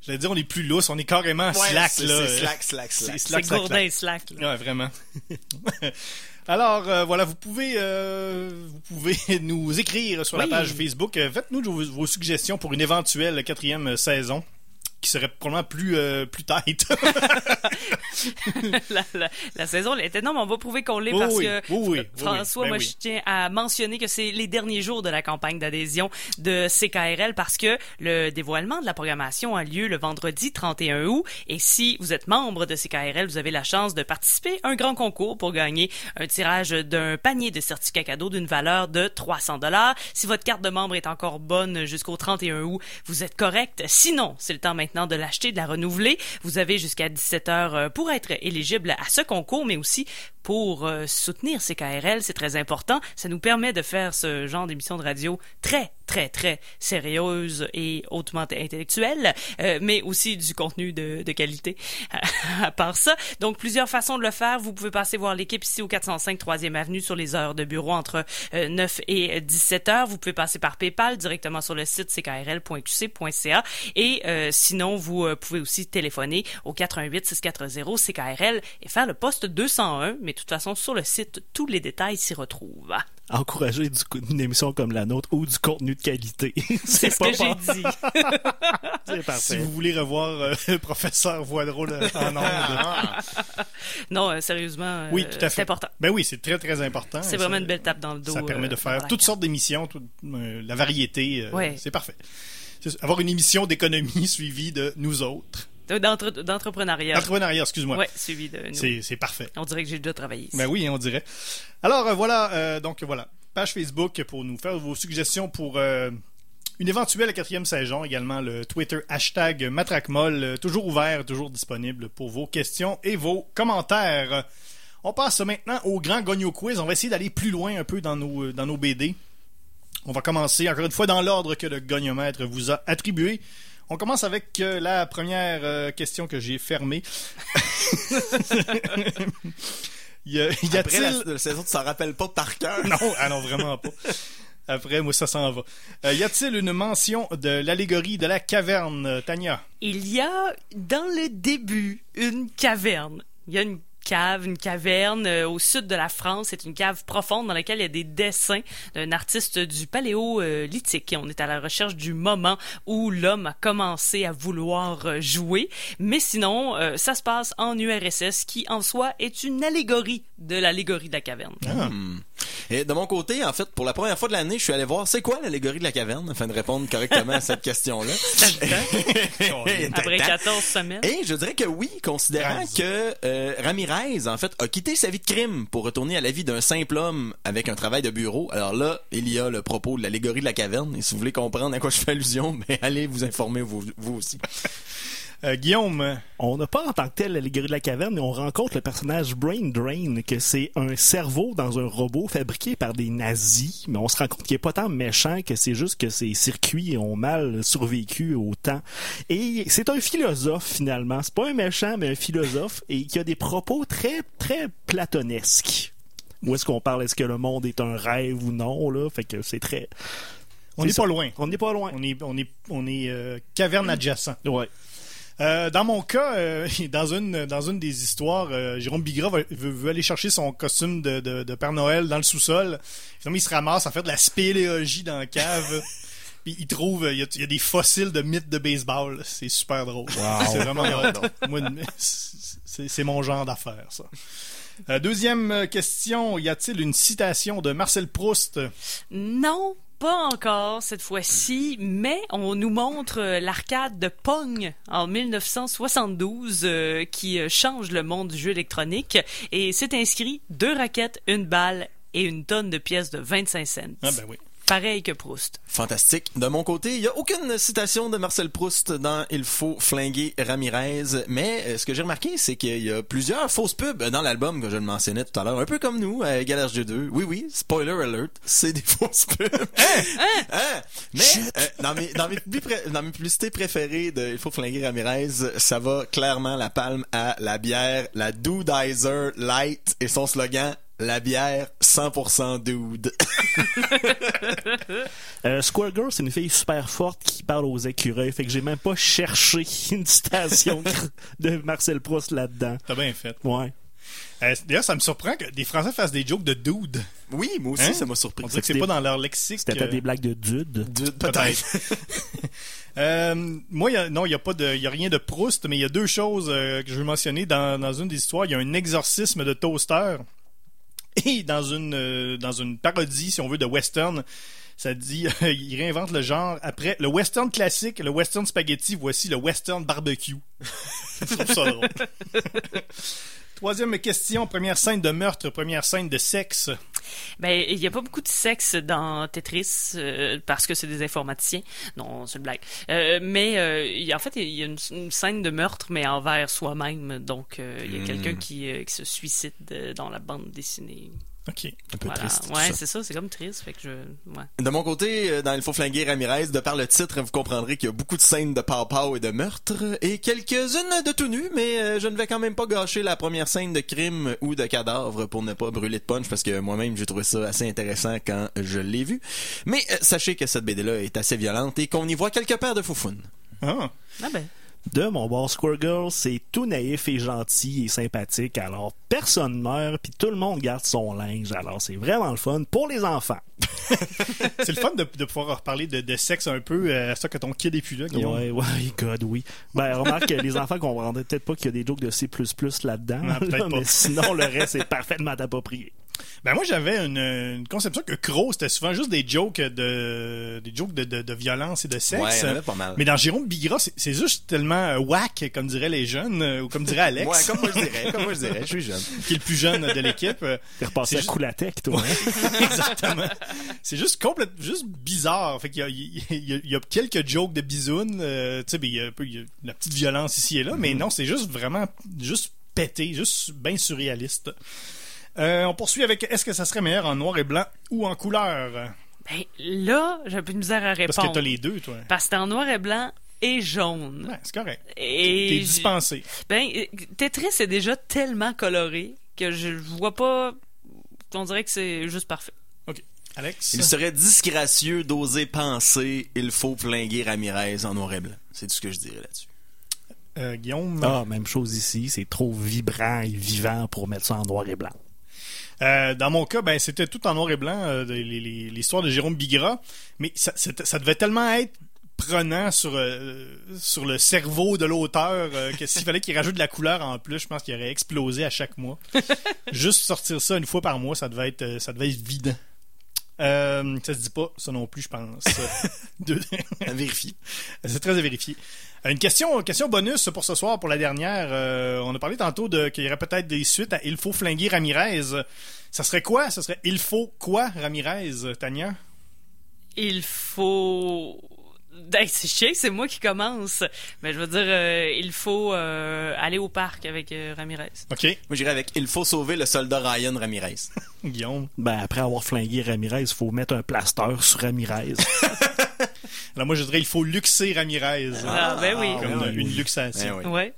j'allais dire, on est plus lousse. On est carrément Ouais, slack, c'est- là. c'est slack, slack, C'est slack. slack, C'est slack, gourdin et slack. là. Ouais, vraiment. Alors euh, voilà, vous pouvez euh, vous pouvez nous écrire sur la page Facebook. Euh, Faites-nous vos, vos suggestions pour une éventuelle quatrième saison qui serait probablement plus euh, plus tight. la, la- la saison elle non, mais on va prouver qu'on l'est parce oui, que oui, oui, oui, François, oui. Ben moi je tiens à mentionner que c'est les derniers jours de la campagne d'adhésion de CKRL parce que le dévoilement de la programmation a lieu le vendredi 31 août et si vous êtes membre de CKRL, vous avez la chance de participer à un grand concours pour gagner un tirage d'un panier de certificats cadeaux d'une valeur de 300 dollars. Si votre carte de membre est encore bonne jusqu'au 31 août, vous êtes correct. Sinon, c'est le temps maintenant de l'acheter, de la renouveler. Vous avez jusqu'à 17 heures euh, pour être éligible à ce concours, mais aussi pour euh, soutenir CKRL. C'est très important. Ça nous permet de faire ce genre d'émission de radio très, très, très sérieuse et hautement intellectuelle, euh, mais aussi du contenu de, de qualité. à part ça, donc plusieurs façons de le faire. Vous pouvez passer voir l'équipe ici au 405 3e Avenue sur les heures de bureau entre euh, 9 et 17 heures. Vous pouvez passer par PayPal directement sur le site ckrl.qc.ca et euh, sinon vous euh, pouvez aussi téléphoner au 418 640 CKRL et faire le poste 201. mais de toute façon, sur le site, tous les détails s'y retrouvent. Encourager du coup- une émission comme la nôtre ou du contenu de qualité. C'est ce pas que j'ai dit. C'est Si parfait. vous voulez revoir euh, professeur Voix drôle en ondes. Non, euh, sérieusement, euh, Oui, tout à fait. c'est important. Ben oui, c'est très, très important. C'est Ça- vraiment une belle tape dans le dos. Ça permet de euh, faire dans la toutes sortes d'émissions, toute, euh, la variété. euh, Ouais. C'est parfait. Avoir une émission d'économie suivie de nous autres. D'entre- D'entrepreneuriat. Entrepreneuriat, excuse-moi. Ouais, suivi de nous. C'est parfait. On dirait que j'ai déjà travaillé ici. Ben oui, on dirait. Alors euh, voilà, euh, donc voilà, page Facebook pour nous faire vos suggestions pour euh, une éventuelle quatrième saison. Également le Twitter hashtag Matraquemol, euh, toujours ouvert, toujours disponible pour vos questions et vos commentaires. On passe maintenant au grand Gogno Quiz. On va essayer d'aller plus loin un peu dans nos, euh, dans nos BD. On va commencer encore une fois dans l'ordre que le goniomètre vous a attribué. On commence avec euh, la première euh, question que j'ai fermée. y a- y Après a-t-il la, la saison, tu s'en rappelles pas par cœur? non, ah non, vraiment pas. Après, moi, ça s'en va. Euh, y a-t-il une mention de l'allégorie de la caverne, Tania? Il y a dans le début une caverne. Il y a une une caverne euh, au sud de la France. C'est une cave profonde dans laquelle il y a des dessins d'un artiste du paléolithique. On est à la recherche du moment où l'homme a commencé à vouloir euh, jouer. Mais sinon, euh, ça se passe en URSS, qui en soi est une allégorie de l'allégorie de la caverne. Hmm. Et de mon côté, en fait, pour la première fois de l'année, je suis allé voir c'est quoi l'allégorie de la caverne? Afin de répondre correctement à cette question-là. Après 14 semaines. Et je dirais que oui, considérant Treize. que euh, Ramirez, en fait, a quitté sa vie de crime pour retourner à la vie d'un simple homme avec un travail de bureau. Alors là, il y a le propos de l'allégorie de la caverne. Et si vous voulez comprendre à quoi je fais allusion, mais allez vous informer vous, vous aussi. Euh, Guillaume, On n'a pas en tant que tel l'allégorie de la caverne, mais on rencontre le personnage Brain Drain, que c'est un cerveau dans un robot fabriqué par des nazis, mais on se rend compte qu'il est pas tant méchant que c'est juste que ses circuits ont mal survécu au temps. Et c'est un philosophe finalement. C'est pas un méchant, mais un philosophe, et qui a des propos très, très platonesques. Où est-ce qu'on parle? Est-ce que le monde est un rêve ou non, là? Fait que c'est très... on n'est pas loin. On n'est pas loin. On est, on est, on est euh, caverne adjacent. Ouais. Euh, dans mon cas, euh, dans une dans une des histoires, euh, Jérôme Bigra va- veut, veut aller chercher son costume de, de, de Père Noël dans le sous-sol. Finalement, il se ramasse à faire de la spéléologie dans la cave. Puis il trouve, euh, il y, a, il y a des fossiles de mythes de baseball. C'est super drôle. C'est vraiment drôle. Moi, c'est c'est mon genre d'affaire, ça. Euh, deuxième euh, question, y a-t-il une citation de Marcel Proust? Non, pas encore cette fois-ci, mais on nous montre euh, l'arcade de Pong en 1972 euh, qui euh, change le monde du jeu électronique et c'est inscrit deux raquettes, une balle et une tonne de pièces de 25 cents. Ah ben oui. Pareil que Proust. Fantastique. De mon côté, il y a aucune citation de Marcel Proust dans Il faut flinguer Ramirez, mais euh, ce que j'ai remarqué, c'est qu'il y a plusieurs fausses pubs dans l'album que je le mentionnais tout à l'heure, un peu comme nous, à Égal RG2. Oui, oui, spoiler alert, c'est des fausses pubs. Hein? Mais euh, dans, mes, dans, mes, dans publicités préférées de Il faut flinguer Ramirez, ça va clairement la palme à la bière, la Dudizer Light et son slogan la bière 100% dude. Euh, Square Girl, c'est une fille super forte qui parle aux écureuils, fait que j'ai même pas cherché une citation de Marcel Proust là-dedans. T'as bien fait. Ouais. Euh, D'ailleurs, ça me surprend que des Français fassent des jokes de dude. Oui, moi aussi, Hein? ça m'a surpris. On dirait que c'est pas dans leur lexique. C'était euh, des blagues de dude. Dude, Peut-être. Euh, moi, y a- non, il n'y a pas de, y a rien de Proust, mais il y a deux choses euh, que je veux mentionner dans, dans une des histoires. Il y a un exorcisme de toaster et dans une euh, dans une parodie, si on veut, de western. Ça dit, il réinvente le genre après le western classique, le western spaghetti. Voici le western barbecue. ça. Troisième question, première scène de meurtre, première scène de sexe. Ben, il y a pas beaucoup de sexe dans Tetris euh, parce que c'est des informaticiens. Non, c'est une blague. Euh, mais euh, il y a- en fait, il y a une, une scène de meurtre, mais envers soi-même. Donc, euh, il y a Hmm. quelqu'un qui, euh, qui se suicide dans la bande dessinée. Ok. Un peu Voilà. triste. Ouais, c'est ça. C'est comme triste. Fait que je, ouais. De mon côté, euh, dans Il faut flinguer Ramirez, de par le titre, vous comprendrez qu'il y a beaucoup de scènes de pow et de meurtre, et quelques-unes de tout nu, mais euh, je ne vais quand même pas gâcher la première scène de crime ou de cadavre pour ne pas brûler de punch, parce que moi-même, j'ai trouvé ça assez intéressant quand je l'ai vu. Mais euh, sachez que cette BD-là est assez violente et qu'on y voit quelques paires de foufounes. Ah. Ah ben. De mon bord, Squirrel Girl, c'est tout naïf et gentil et sympathique. Alors, personne meurt, puis tout le monde garde son linge. Alors, c'est vraiment le fun pour les enfants. C'est le fun de, de pouvoir reparler de, de sexe un peu, euh, ça que ton kid est plus là. Guillaume. Ouais, ouais, God, oui. Ben, remarque que les enfants comprendraient peut-être pas qu'il y a des jokes de C++ là-dedans. Non, là, mais sinon, le reste est parfaitement approprié. Ben moi j'avais une, une conception que Crow c'était souvent juste des jokes de des jokes de, de, de violence et de sexe. Ouais, il y en avait pas mal. Mais dans Jérôme Bigra, c'est juste tellement euh, whack, comme diraient les jeunes, euh, ou comme dirait Alex, Ouais, comme moi je dirais, comme moi je dirais, je suis jeune. qui est le plus jeune de l'équipe. T'es repassé C'est à juste- Coulatec, toi. hein? Exactement. C'est juste complètement, juste bizarre. Fait qu'il y y a- il y a quelques jokes de bisounes, euh, tu sais, il y a un peu il y a la petite violence ici et là, mais non, c'est juste vraiment, juste pété, juste bien surréaliste. Euh, on poursuit avec est-ce que ça serait meilleur en noir et blanc ou en couleur? Ben, là, j'ai un peu de misère à Parce que répondre. t'as les deux, toi. Parce que c'est en noir et blanc et jaune. C'est correct. Et T'es dispensé. Ben, euh, Tetris est déjà tellement coloré que je vois pas. On dirait que c'est juste parfait. OK. Alex? Il serait disgracieux d'oser penser il faut flinguer Ramirez en noir et blanc. C'est tout ce que je dirais là-dessus. Euh, Guillaume? Ah, même chose ici. C'est trop vibrant et vivant pour mettre ça en noir et blanc. Euh, dans mon cas, ben c'était tout en noir et blanc, euh, l'histoire de Jérôme Bigra, mais ça, devait tellement être prenant sur euh, sur le cerveau de l'auteur euh, que s'il fallait qu'il rajoute de la couleur en plus, je pense qu'il aurait explosé à chaque mois. Juste sortir ça une fois par mois, ça devait être euh, ça devait être vidant. Ça se dit pas, ça non plus, je pense. À vérifier. C'est très à vérifier. Euh, Une question, question bonus pour ce soir, pour la dernière. Euh, on a parlé tantôt de qu'il y aurait peut-être des suites à Il faut flinguer Ramirez. Ça serait quoi? Ça serait Il faut quoi, Ramirez, Tania? Il faut. Ben, c'est chiant, c'est moi qui commence. Mais je veux dire, euh, il faut euh, aller au parc avec euh, Ramirez. OK. Moi j'irais avec il faut sauver le soldat Ryan Ramirez. Guillaume. Ben, après avoir flingué Ramirez, il faut mettre un plaster sur Ramirez. Alors moi, je dirais Il faut luxer Ramirez. Ah, ben oui. Comme ben oui. une luxation. Eh oui. Ouais.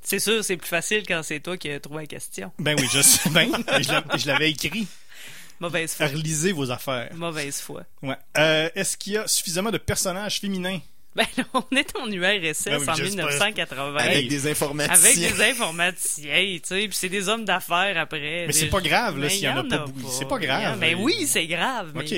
C'est sûr, c'est plus facile quand c'est toi qui as trouvé la question. Ben oui, je sais l'a- je l'avais écrit. Mauvaise foi. Relisez vos affaires. Mauvaise foi. Ouais. Euh, Est-ce qu'il y a suffisamment de personnages féminins? Ben là, on est en URSS Ben en je sais pas. 1980. Avec des informaticiens. Avec des informaticiens, tu sais, puis c'est des hommes d'affaires après. Mais c'est pas grave, là, s'il y en a pas. C'est pas grave. Mais oui, c'est grave. Mais OK.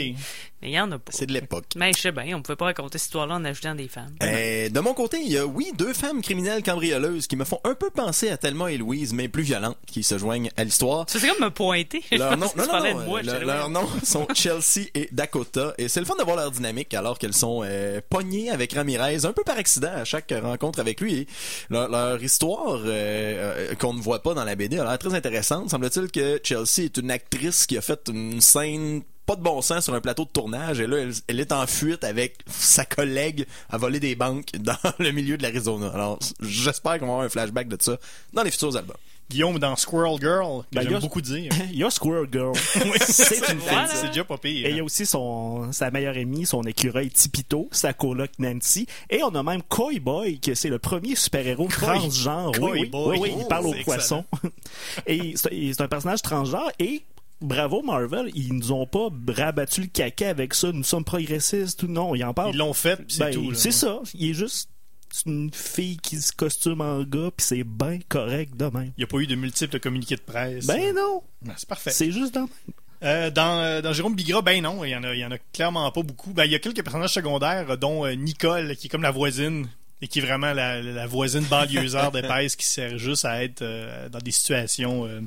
mais il y en a pas. C'est de l'époque. Mais je sais bien, on pouvait pas raconter cette histoire-là en ajoutant des femmes. Euh, de mon côté, il y a, oui, deux femmes criminelles cambrioleuses qui me font un peu penser à Thelma et Louise, mais plus violentes, qui se joignent à l'histoire. Tu fais comme me pointer. Leur nom, non, non, non, moi. euh, le- leurs noms sont Chelsea et Dakota, et c'est le fun de voir leur dynamique alors qu'elles sont euh, pognées avec Un peu par accident à chaque rencontre avec lui. Leur histoire euh, euh, qu'on ne voit pas dans la BD a l'air très intéressante. Semble-t-il que Chelsea est une actrice qui a fait une scène pas de bon sens sur un plateau de tournage et là elle, elle est en fuite avec sa collègue à voler des banques dans le milieu de l'Arizona. Alors j'espère qu'on va avoir un flashback de ça dans les futurs albums. Guillaume dans Squirrel Girl, que Ben, j'aime a- beaucoup dire. il y a Squirrel Girl. Oui, C'est une Voilà. C'est déjà pas pire. Et il y a aussi son, sa meilleure amie, son écureuil Tipito, sa coloc Nancy. Et on a même Koi Boy, que c'est le premier super-héros transgenre. Koi oui, Boy. oui, oui, il parle aux poissons. et c'est un personnage transgenre et bravo Marvel, ils nous ont pas rabattu le caca avec ça. Nous sommes progressistes ou non, ils en parlent. Ils l'ont fait, c'est Ben, tout. C'est ça. Il est juste une fille qui se costume en gars, puis c'est bien correct de même. Il n'y a pas eu de multiples communiqués de presse. Ben non, Ben, c'est parfait. c'est juste dans Euh, dans, euh, dans Jérôme Bigra, ben non, il y en a, il y en a clairement pas beaucoup. Ben, il y a quelques personnages secondaires, euh, dont euh, Nicole, qui est comme la voisine, et qui est vraiment la, la voisine banlieusarde épaisse qui sert juste à être euh, dans des situations euh,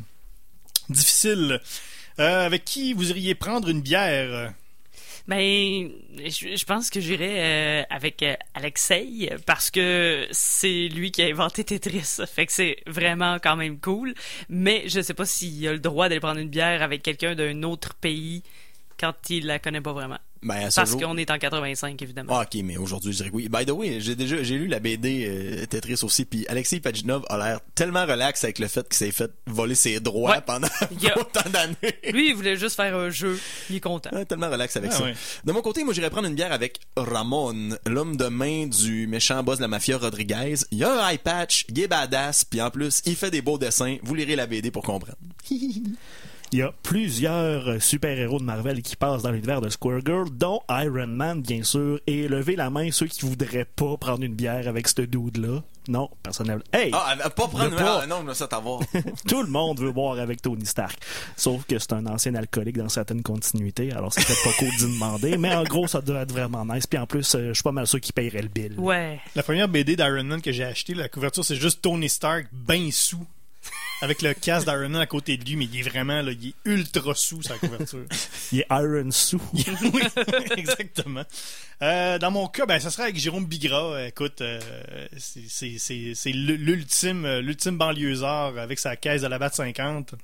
difficiles. Avec qui vous iriez prendre une bière? Ben, je, pense que j'irais euh, avec euh, Alexei parce que c'est lui qui a inventé Tetris. Fait que c'est vraiment quand même cool. Mais je sais pas s'il a le droit d'aller prendre une bière avec quelqu'un d'un autre pays quand il la connaît pas vraiment. Ben, à ce Parce jour- qu'on est en 85, évidemment. Ah, ok, mais aujourd'hui, je dirais que oui. By the way, j'ai déjà, j'ai lu la BD euh, Tetris aussi, puis Alexei Pajinov a l'air tellement relax avec le fait qu'il s'est fait voler ses droits Ouais. pendant a- autant d'années. Lui, il voulait juste faire un jeu. Il est content. Ouais, tellement relax avec Ah ça. ouais. De mon côté, moi, j'irais prendre une bière avec Ramon, l'homme de main du méchant boss de la mafia Rodriguez. Il y a un eye patch, il est badass, puis en plus, il fait des beaux dessins. Vous lirez la BD pour comprendre. Il y a plusieurs super-héros de Marvel qui passent dans l'univers de Square Girl, dont Iron Man, bien sûr, et levez la main ceux qui voudraient pas prendre une bière avec ce dude-là. Non, personnellement. Hey! Ah, pas prendre pas. Ah, non, mais ça t'avoir. Tout le monde veut boire avec Tony Stark. Sauf que c'est un ancien alcoolique dans certaines continuités, alors c'est peut-être pas cool d'y demander, mais en gros, ça doit être vraiment nice. Puis en plus, euh, je suis pas mal sûr qu'il payerait le bill. Ouais. La première BD d'Iron Man que j'ai acheté, la couverture, c'est juste Tony Stark, ben sous. Avec le casque d'Iron Man à côté de lui, mais il est vraiment, là, il est ultra sous, sa couverture. Il est Iron Sous. oui, exactement. Euh, dans mon cas, ben, ça serait avec Jérôme Bigra. Écoute, euh, c'est- l'ultime euh, l'ultime banlieusard avec sa caisse de la BAT 50.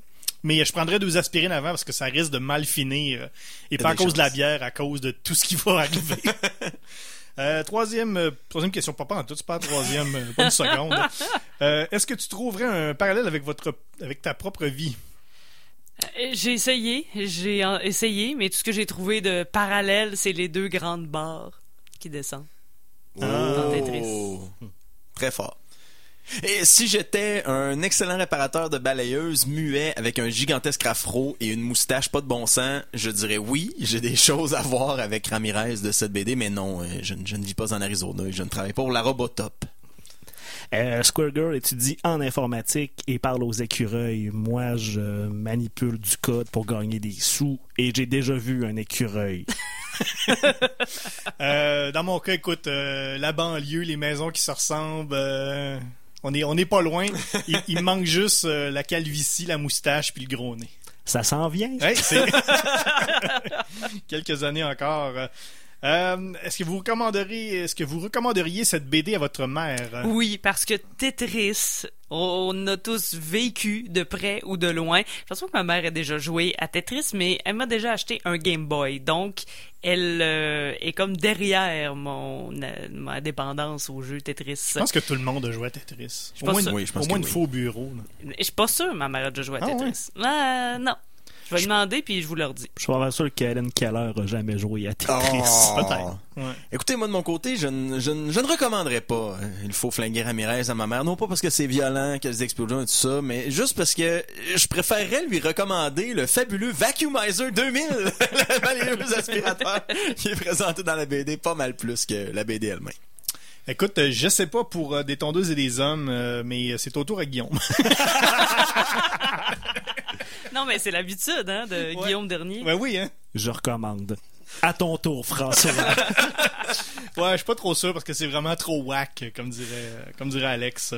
Mais je prendrais deux aspirines avant parce que ça risque de mal finir. euh, et pas à cause de la bière, à cause de tout ce qui va arriver. Euh, troisième, euh, troisième question, pas en tout, c'est pas la troisième, euh, pas une seconde. Euh, Est-ce que tu trouverais un parallèle avec votre, avec ta propre vie? J'ai essayé, j'ai essayé, mais tout ce que j'ai trouvé de parallèle, c'est les deux grandes barres qui descendent. Dans Tetris. Oh. Très fort. Et si j'étais un excellent réparateur de balayeuses muet avec un gigantesque afro et une moustache pas de bon sens, je dirais oui, j'ai des choses à voir avec Ramirez de cette BD, mais non, euh, je, ne- je ne vis pas en Arizona et je ne travaille pas pour la Robotop. Euh, Square Girl étudie en informatique et parle aux écureuils. Moi, je manipule du code pour gagner des sous et j'ai déjà vu un écureuil. Euh, dans mon cas, écoute, euh, la banlieue, les maisons qui se ressemblent, euh, on est on est pas loin. Il, il manque juste euh, la calvitie, la moustache puis le gros nez. Ça s'en vient. Quelques années encore. Euh, est-ce que vous recommanderiez est-ce que vous recommanderiez cette BD à votre mère? Oui, parce que Tetris, on a tous vécu de près ou de loin. Je pense pas que ma mère ait déjà joué à Tetris, mais elle m'a déjà acheté un Game Boy. Donc, elle euh, est comme derrière mon euh, ma dépendance au jeu Tetris. Je pense que tout le monde a joué à Tetris. Je Au moins, Oui, je pense au moins que une oui. fois au bureau. là. Je suis pas sûr que ma mère a déjà joué à Ah, Tetris. Euh, non. Je vais demander puis je vous le redis. Je suis pas mal sûr qu'Helen Keller a jamais joué à Tetris. Oh. Peut-être. Ouais. Écoutez, moi de mon côté, je ne, je ne, je ne recommanderais pas euh, Il faut flinguer Ramirez à ma mère. Non pas parce que c'est violent, qu'il y a des explosions et tout ça, mais juste parce que je préférerais lui recommander le fabuleux Vacuumizer 2000, le balayeuse aspirateur, qui est présenté dans la BD pas mal plus que la BD elle-même. Écoute, euh, je sais pas pour euh, des tondeuses et des hommes, euh, mais c'est au tour à Guillaume. Non, mais c'est l'habitude hein, de Ouais. Guillaume Dernier. ouais, oui, hein. Je recommande. À ton tour, François. Ouais, je suis pas trop sûr parce que c'est vraiment trop whack, comme dirait, comme dirait Alex.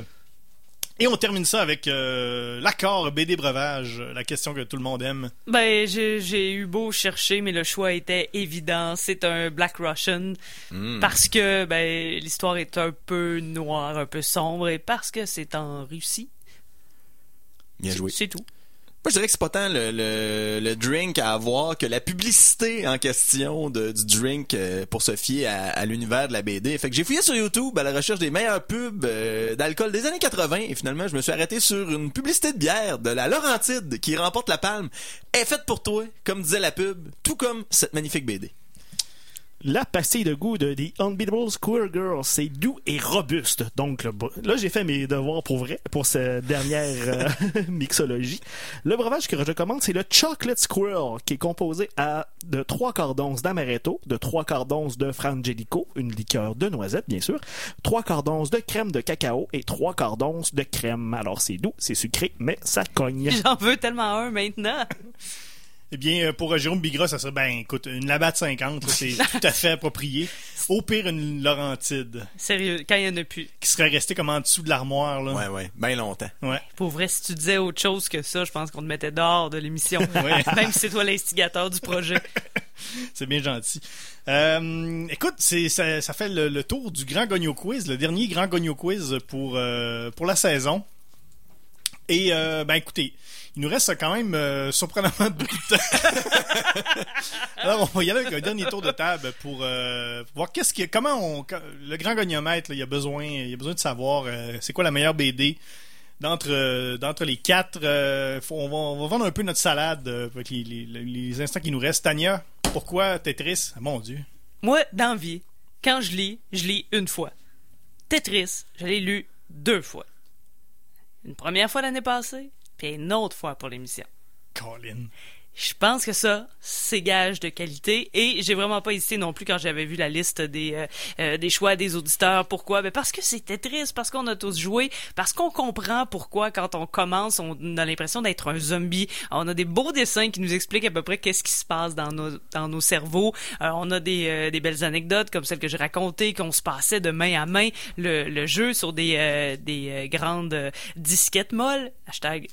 Et on termine ça avec euh, l'accord BD breuvage, la question que tout le monde aime. Ben, j'ai j'ai eu beau chercher, mais le choix était évident. C'est un Black Russian. Parce que, ben, l'histoire est un peu noire, un peu sombre, et parce que c'est en Russie. Bien joué. C'est tout. Moi, je dirais que c'est pas tant le, le, le drink à avoir que la publicité en question de, du drink euh, pour se fier à, à l'univers de la BD. Fait que j'ai fouillé sur YouTube à la recherche des meilleurs pubs euh, d'alcool des années 80 et finalement, je me suis arrêté sur une publicité de bière de la Laurentide qui remporte la palme. Est faite pour toi, comme disait la pub, tout comme cette magnifique BD. La pastille de goût de The Unbeatable Square Girl, c'est doux et robuste. Donc le là, j'ai fait mes devoirs pour vrai, pour cette dernière euh, mixologie. Le breuvage que je recommande, c'est le Chocolate Squirrel, qui est composé à de 3 quarts d'once d'amaretto, de 3 quarts d'once de frangelico, une liqueur de noisette, bien sûr, 3 quarts d'once de crème de cacao et 3 quarts d'once de crème. Alors c'est doux, c'est sucré, mais ça cogne. J'en veux tellement un maintenant. Eh bien, euh, pour euh, Jérôme Bigra, ça serait, ben, écoute, une Labatt 50, là, c'est tout à fait approprié. Au pire, une Laurentide, Sérieux, quand il y en a plus. qui serait restée comme en dessous de l'armoire, là. Ouais, ouais, bien longtemps. Ouais. Pour vrai, si tu disais autre chose que ça, je pense qu'on te mettait dehors de l'émission. Ouais. Même si c'est toi l'instigateur du projet. C'est bien gentil. Euh, écoute, c'est ça, ça fait le, le tour du Grand Gogno Quiz, le dernier Grand Gogno Quiz pour, euh, pour la saison. Et, euh, ben écoutez, il nous reste quand même euh, surprenamment beaucoup de temps. Alors, on va y aller avec un dernier tour de table pour, euh, pour voir qu'est-ce qui, comment on, le Grand Gognomètre, là, il a besoin, il a besoin de savoir euh, c'est quoi la meilleure BD d'entre euh, d'entre les quatre. euh, faut- on, va, on va vendre un peu notre salade euh, avec les, les- les instants qui nous restent. Tania, pourquoi Tetris? Ah, Mon Dieu. Moi, dans vie, quand je lis, je lis une fois. Tetris, je l'ai lu deux fois. Une première fois l'année passée, puis une autre fois pour l'émission. Colin. Je pense que ça, c'est gage de qualité. Et j'ai vraiment pas hésité non plus quand j'avais vu la liste des, euh, euh, des choix des auditeurs. Pourquoi? Ben parce que c'était triste, parce qu'on a tous joué, parce qu'on comprend pourquoi quand on commence, on a l'impression d'être un zombie. On a des beaux dessins qui nous expliquent à peu près qu'est-ce qui se passe dans nos, dans nos cerveaux. Euh, on a des, euh, des belles anecdotes comme celle que j'ai racontée, qu'on se passait de main à main le, le jeu sur des, euh, des grandes disquettes molles. Hashtag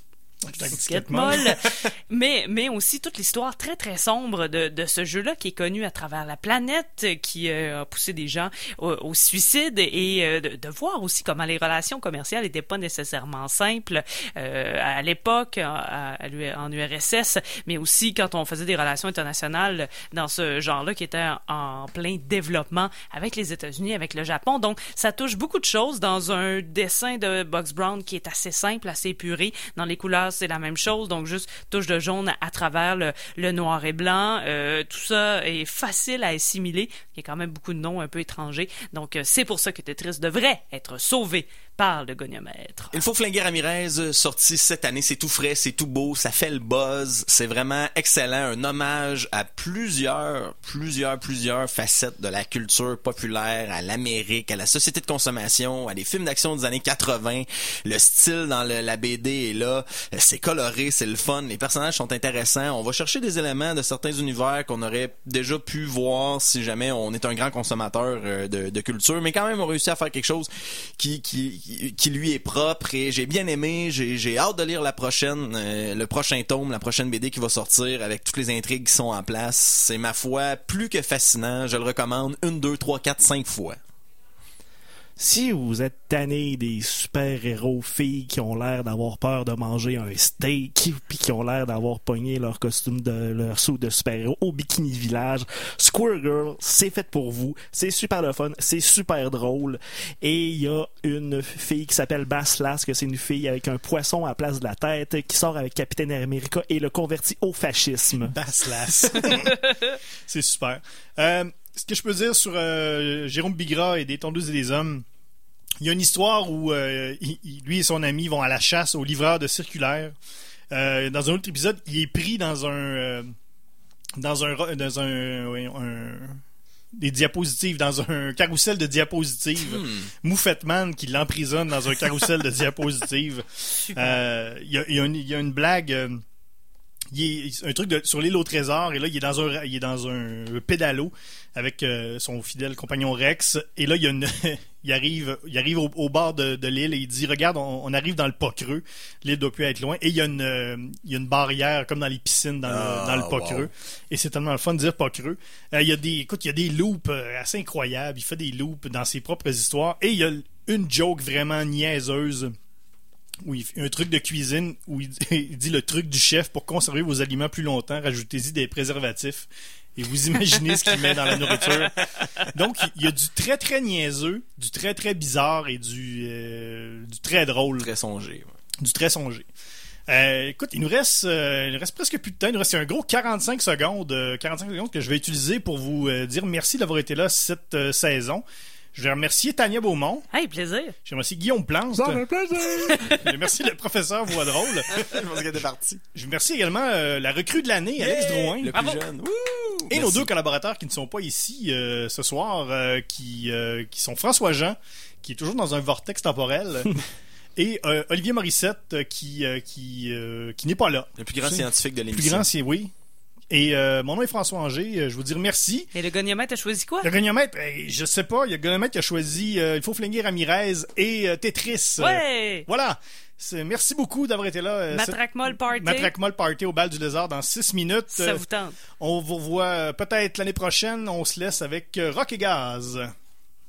Molle. molle. mais, mais aussi toute l'histoire très très sombre de, de ce jeu-là qui est connu à travers la planète, qui euh, a poussé des gens au, au suicide et euh, de, de voir aussi comment les relations commerciales n'étaient pas nécessairement simples euh, à l'époque à- à en URSS, mais aussi quand on faisait des relations internationales dans ce genre-là qui était en, en plein développement avec les États-Unis, avec le Japon. Donc ça touche beaucoup de choses dans un dessin de Box Brown qui est assez simple, assez épuré. Dans les couleurs, c'est la même chose, donc juste touche de jaune à travers le, noir et blanc. Euh, tout ça est facile à assimiler. Il y a quand même beaucoup de noms un peu étrangers. Donc euh, c'est pour ça que Tetris devrait être sauvé Il faut flinguer Ramirez, euh, sorti cette année. C'est tout frais, c'est tout beau, ça fait le buzz. C'est vraiment excellent. Un hommage à plusieurs, plusieurs, plusieurs facettes de la culture populaire, à l'Amérique, à la société de consommation, à des films d'action des années 80. Le style dans la BD est là. Euh, C'est coloré, c'est le fun. Les personnages sont intéressants. On va chercher des éléments de certains univers qu'on aurait déjà pu voir si jamais on est un grand consommateur euh, de, de culture. Mais quand même, on réussit à faire quelque chose qui, qui, qui- lui est propre et j'ai bien aimé. J'ai, j'ai hâte de lire la prochaine, euh, le prochain tome, la prochaine BD qui va sortir avec toutes les intrigues qui sont en place. C'est ma foi plus que fascinant. Je le recommande une, deux, trois, quatre, cinq fois. Si vous êtes tanné des super-héros filles qui ont l'air d'avoir peur de manger un steak, puis qui ont l'air d'avoir pogné leur costume de leur saut de super-héros au Bikini Village, Square Girl, c'est fait pour vous. C'est super le fun, c'est super drôle. Et il y a une fille qui s'appelle Bass que c'est une fille avec un poisson à la place de la tête, qui sort avec Capitaine America et le convertit au fascisme. Baslas. c'est super. Euh, ce que je peux dire sur euh, Jérôme Bigra et des tondeuses et des hommes, il y a une histoire où euh, il- lui et son ami vont à la chasse au livreur de circulaire. Euh, dans un autre épisode, il est pris dans un euh, dans un dans un, des diapositives dans un carrousel de diapositives. Moufetman qui l'emprisonne dans un carrousel de diapositives. Il y, y a une blague. Il est un truc de- sur l'île au trésor et là il est dans un il est dans un pédalo avec euh, son fidèle compagnon Rex et là il y a une il arrive il arrive au, au bord de, de l'île et il dit regarde on, on arrive dans le pas creux l'île doit plus être loin et il y a une euh, il y a une barrière comme dans les piscines dans, Ah, le, dans le pas wow. creux et c'est tellement le fun de dire pas creux Euh, il y a des écoute il y a des loops assez incroyables il fait des loops dans ses propres histoires et il y a une joke vraiment niaiseuse où il fait un truc de cuisine où il, il dit le truc du chef pour conserver vos aliments plus longtemps, rajoutez-y des préservatifs et vous imaginez ce qu'il met dans la nourriture. Donc il y a du très très niaiseux, du très très bizarre et du euh, du très drôle, Très songé. ouais. du très songé. Euh, écoute, il nous reste euh, il nous reste presque plus de temps, il nous reste un gros 45 secondes, euh, 45 secondes que je vais utiliser pour vous euh, dire merci d'avoir été là cette euh, saison. Je vais remercier Tania Beaumont. Hey, plaisir. Je remercie Guillaume Plante. Je remercie le professeur Voix drôle. Je pense qu'elle était partie. Je remercie également euh, la recrue de l'année, Alex Drouin. Le Bravo. plus jeune. Et nos deux collaborateurs qui ne sont pas ici euh, ce soir, euh, qui, euh, qui sont François Jean, qui est toujours dans un vortex temporel, et euh, Olivier Morissette, qui, euh, qui, euh, qui n'est pas là. Le plus grand scientifique de Le plus l'émission. grand, c'est oui. Et euh, mon nom est François Anger. Euh, Je vous dire merci. Et le goniomètre a choisi quoi? Le goniomètre, eh, je sais pas, il y a le goniomètre qui a choisi euh, Il faut flinguer Ramirez et euh, Tetris. Euh, Ouais! voilà. Merci beaucoup d'avoir été là. Matraque molle party. Matraque Molle Party au bal du lézard dans 6 minutes. Ça vous tente. On vous revoit peut-être l'année prochaine. On se laisse avec Rock et Gaz.